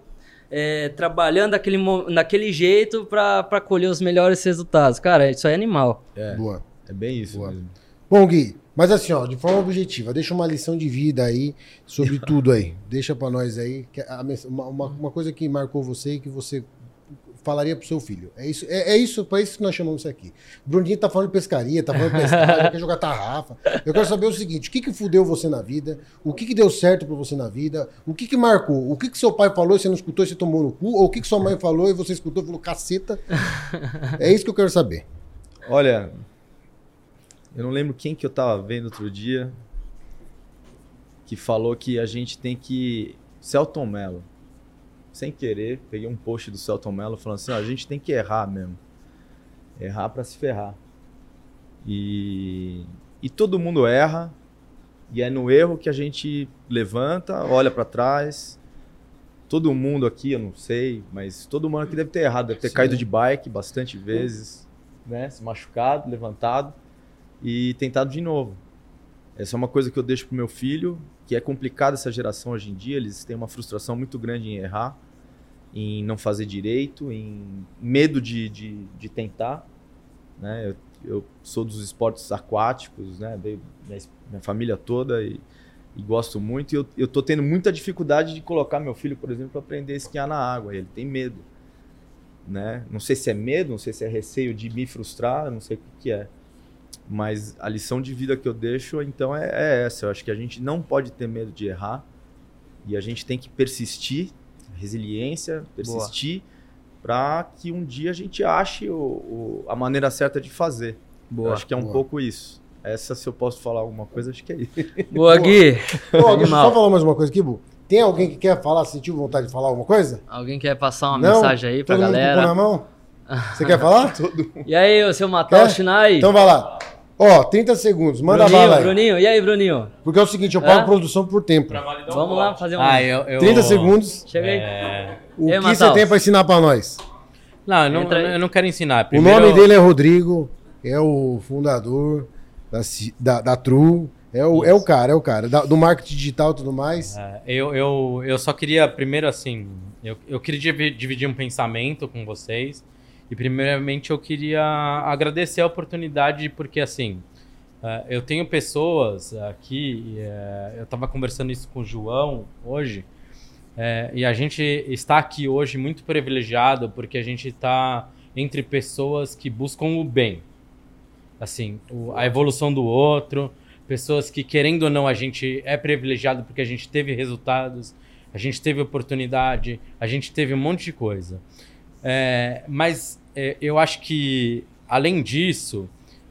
é, trabalhando daquele, daquele jeito para colher os melhores resultados. Cara, isso é animal. É, Boa. é bem isso Boa. mesmo. Bom, Gui, mas assim, ó, de forma objetiva, deixa uma lição de vida aí sobre tudo aí. Deixa pra nós aí que a mens- uma, uma, uma coisa que marcou você e que você falaria pro seu filho. É isso, é, é isso, para isso que nós chamamos isso aqui. O Bruninho tá falando de pescaria, tá falando de pescar, quer jogar tarrafa. Eu quero saber o seguinte: o que que fudeu você na vida? O que que deu certo pra você na vida? O que que marcou? O que que seu pai falou e você não escutou e você tomou no cu? Ou o que que sua mãe falou e você escutou e falou caceta? É isso que eu quero saber. Olha, eu não lembro quem que eu tava vendo outro dia que falou que a gente tem que. Celton Mello. Sem querer, peguei um post do Celton Mello falando assim: a gente tem que errar mesmo. Errar pra se ferrar. E, e todo mundo erra, e é no erro que a gente levanta, olha pra trás. Todo mundo aqui, eu não sei, mas todo mundo aqui deve ter errado, deve ter Sim. caído de bike bastante vezes, né? Se machucado, levantado e tentado de novo. Essa é uma coisa que eu deixo pro meu filho, que é complicada essa geração hoje em dia, eles têm uma frustração muito grande em errar, em não fazer direito, em medo de, de, de tentar. Né? Eu eu sou dos esportes aquáticos, né? Veio minha, minha família toda e, e gosto muito. E eu, eu tô tendo muita dificuldade de colocar meu filho, por exemplo, para aprender a esquiar na água. Ele tem medo, né? Não sei se é medo, não sei se é receio de me frustrar, não sei o que, que é. Mas a lição de vida que eu deixo, então, é, é essa. Eu acho que a gente não pode ter medo de errar e a gente tem que persistir, resiliência, persistir, para que um dia a gente ache o, o, a maneira certa de fazer. Boa. Eu acho que é um boa. pouco isso. Essa, se eu posso falar alguma coisa, acho que é isso. Boa, Gui. Ô, deixa eu só falar mais uma coisa aqui, Bu. Tem alguém que quer falar, sentiu vontade de falar alguma coisa? Alguém quer passar uma Não? mensagem aí pra Todo mundo com galera? na mão? Você quer falar? E aí, o seu Matal Quer? Shinai? Então vai lá. Ó, 30 segundos, manda Bruninho, bala aí. Bruninho, e aí, Bruninho? Porque é o seguinte, eu pago Hã? produção por tempo. Vamos lá fazer um. Ah, eu, eu... 30 segundos. Chega aí. É... O E aí, que você tem pra ensinar pra nós? Não, eu não, eu não quero ensinar. O Primeiro, nome dele é Rodrigo, é o fundador da, da, da True. É o, é o cara, é o cara. da- do marketing digital e tudo mais. É, eu, eu, eu só queria, primeiro, assim, eu, eu queria divi- dividir um pensamento com vocês. E, primeiramente, eu queria agradecer a oportunidade, porque, assim, é, eu tenho pessoas aqui, é, eu estava conversando isso com o João hoje, é, e a gente está aqui hoje muito privilegiado, porque a gente está entre pessoas que buscam o bem. Assim, a evolução do outro, pessoas que, querendo ou não, a gente é privilegiado porque a gente teve resultados, a gente teve oportunidade, a gente teve um monte de coisa. É, mas eu acho que, além disso,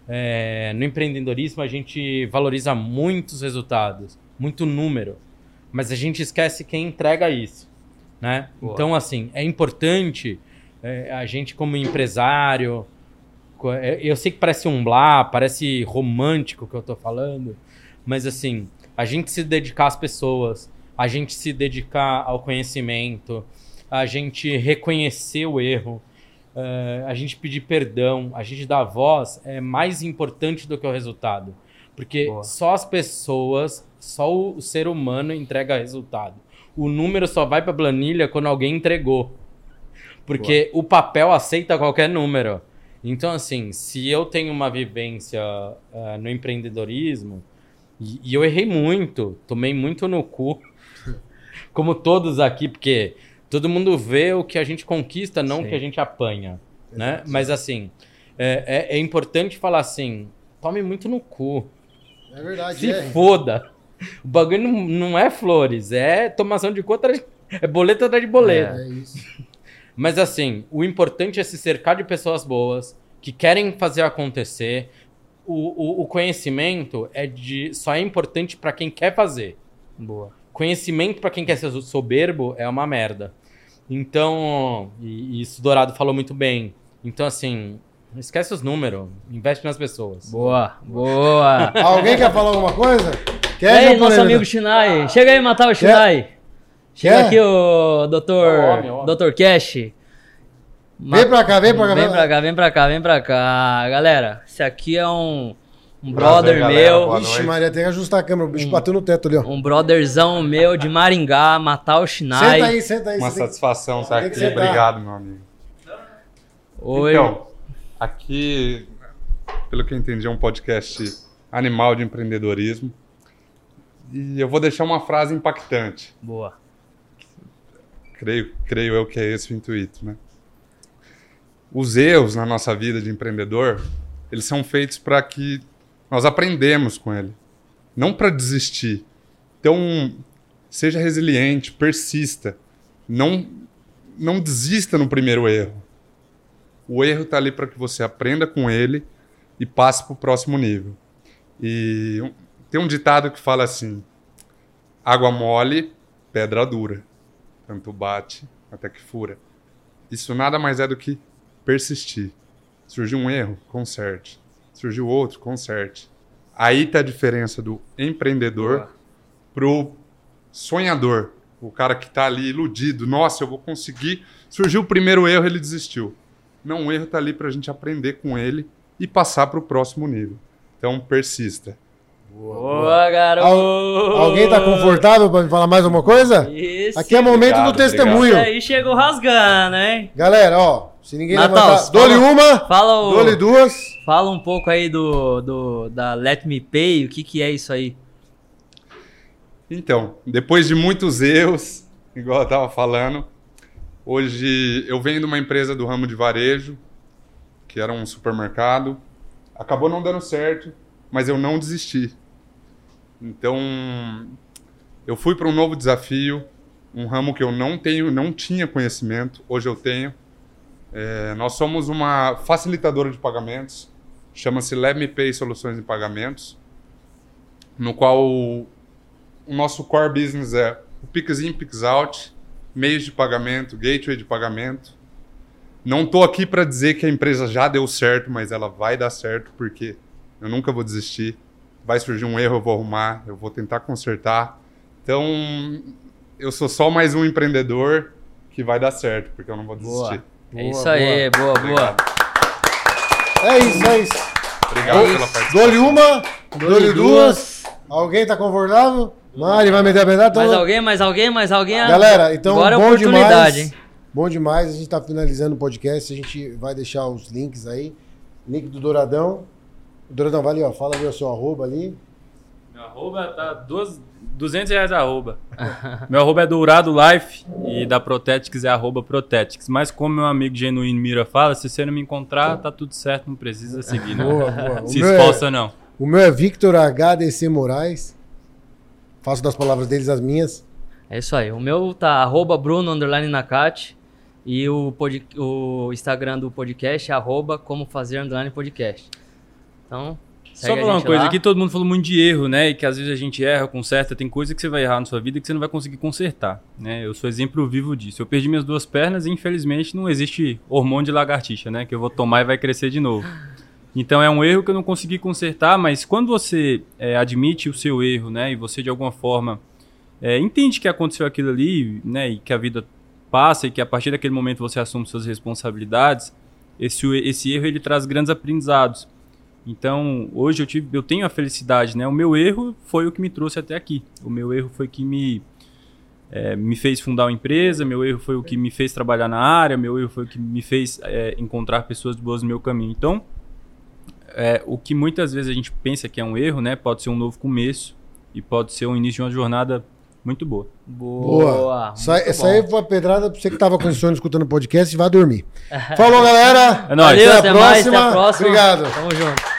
é, no empreendedorismo a gente valoriza muitos resultados, muito número, mas a gente esquece quem entrega isso, né? Boa. Então, assim, é importante é, a gente como empresário, é, eu sei que parece um blá, parece romântico o que eu tô falando, mas assim, a gente se dedicar às pessoas, a gente se dedicar ao conhecimento, a gente reconhecer o erro, eh, a gente pedir perdão, a gente dar voz é mais importante do que o resultado. Porque Boa. só as pessoas, só o ser humano entrega resultado. O número só vai para planilha quando alguém entregou. Porque o papel aceita qualquer número. Então, assim, se eu tenho uma vivência eh, no empreendedorismo, e, e eu errei muito, tomei muito no cu, como todos aqui, porque todo mundo vê o que a gente conquista, não o que a gente apanha, né? Mas, assim, é, é- é importante falar assim, tome muito no cu, É verdade, se é. foda. O bagulho não, não é flores, é tomação de conta, é boleto atrás de boleto. É isso. Mas assim, o importante é se cercar de pessoas boas, que querem fazer acontecer. O, o, o conhecimento é de só é importante para quem quer fazer. Boa. Conhecimento para quem quer ser soberbo é uma merda. Então, e, e isso Dourado falou muito bem. Então, assim, esquece os números, investe nas pessoas. Boa, boa. Alguém quer falar alguma coisa? E Quer, aí, japonês? nosso amigo Shinai. Chega aí, matar o Shinai. Chega Quer? aqui o doutor, Homem, homem. doutor Cash. Vem pra cá, vem pra cá. Vem pra cá, vem pra cá, vem pra cá. Galera, esse aqui é um, um brother galera, meu. boa Ixi. Maria, tem que ajustar a câmera. O bicho bateu no teto ali, ó. Um brotherzão meu de Maringá, matar o Shinai. Senta aí, senta aí. Uma satisfação estar que aqui. sentar. Obrigado, meu amigo. Oi. Então, aqui, pelo que eu entendi, é um podcast animal de empreendedorismo. E eu vou deixar uma frase impactante. Boa. Creio, creio eu que é esse o intuito, né? Os erros na nossa vida de empreendedor, eles são feitos para que nós aprendemos com ele, não para desistir. Então, seja resiliente, persista, não não desista no primeiro erro. O erro está ali para que você aprenda com ele e passe para o próximo nível. E tem um ditado que fala assim: água mole, pedra dura tanto bate até que fura. Isso nada mais é do que persistir. Surgiu um erro, conserte. Surgiu outro, conserte. Aí tá a diferença do empreendedor pro sonhador. O cara que tá ali iludido. Nossa, eu vou conseguir. Surgiu o primeiro erro, ele desistiu. Não, o erro tá ali pra gente aprender com ele e passar pro próximo nível. Então, persista. Boa, garoto. Alguém tá confortável pra me falar mais alguma coisa? Isso. Aqui é momento Obrigado, do testemunho. Isso aí chegou rasgando, hein? Galera, ó, Se ninguém Natal, levantar, dou-lhe uma, Fala, o, dou-lhe duas. fala um pouco aí do, do da Let Me Pay, o que, que é isso aí? Então, depois de muitos erros, igual eu estava falando, hoje eu venho de uma empresa do ramo de varejo, que era um supermercado. Acabou não dando certo, mas eu não desisti. Então, eu fui para um novo desafio, um ramo que eu não tenho, não tinha conhecimento, hoje eu tenho. É, nós somos uma facilitadora de pagamentos, chama-se Let Me Pay Soluções de Pagamentos, no qual o nosso core business é o Pix In, Pix Out, meios de pagamento, gateway de pagamento. Não estou aqui para dizer que a empresa já deu certo, mas ela vai dar certo porque eu nunca vou desistir. Vai surgir um erro, eu vou arrumar, eu vou tentar consertar. Então, eu sou só mais um empreendedor que vai dar certo, porque eu não vou desistir. é isso aí, boa, boa. É isso, é isso. Obrigado pela participação. Dou-lhe uma, dou-lhe duas. Alguém tá confortável? Mari vai meter a pedada? Mais Então- alguém, mais alguém, mais alguém? Galera, então Agora é bom oportunidade, demais. hein? Bom demais, a gente tá finalizando o podcast, a gente vai deixar os links aí. Link do Douradão. Douradão, vai ali, ó. Fala ali o seu arroba ali. Meu arroba tá duas, 200 reais arroba. meu arroba é Dourado Life e da Protetics é arroba Protetics. Mas como meu amigo genuíno Mira fala, se você não me encontrar, tá tudo certo, não precisa seguir, não. Boa, boa. Se é- esforça, não. O meu é Victor HDC Moraes. Faço das palavras deles as minhas. É isso aí. O meu tá arroba Bruno underline Nakati. E o, pod, o Instagram do podcast é arroba como fazer underline podcast. Então, Só falar uma coisa, lá. aqui todo mundo falou muito de erro, né? E que às vezes a gente erra, conserta, tem coisa que você vai errar na sua vida que você não vai conseguir consertar, né? Eu sou exemplo vivo disso. Eu perdi minhas duas pernas e infelizmente não existe hormônio de lagartixa, né? Que eu vou tomar e vai crescer de novo. Então é um erro que eu não consegui consertar, mas quando você é, admite o seu erro, né? E você de alguma forma é, entende que aconteceu aquilo ali, né? E que a vida passa e que a partir daquele momento você assume suas responsabilidades, esse, esse erro ele traz grandes aprendizados. Então, hoje eu, tive, eu tenho a felicidade, né? O meu erro foi o que me trouxe até aqui. O meu erro foi que me, é, me fez fundar uma empresa, meu erro foi o que me fez trabalhar na área, meu erro foi o que me fez é, encontrar pessoas boas no meu caminho. Então, é, o que muitas vezes a gente pensa que é um erro, né? Pode ser um novo começo e pode ser o início de uma jornada muito boa. Boa. Muito Essa bom. aí foi a pedrada pra você que tava com sono escutando o podcast e vai dormir. Falou, galera. É nóis. Valeu, Até a até mais, até a próxima. Obrigado. Tamo junto.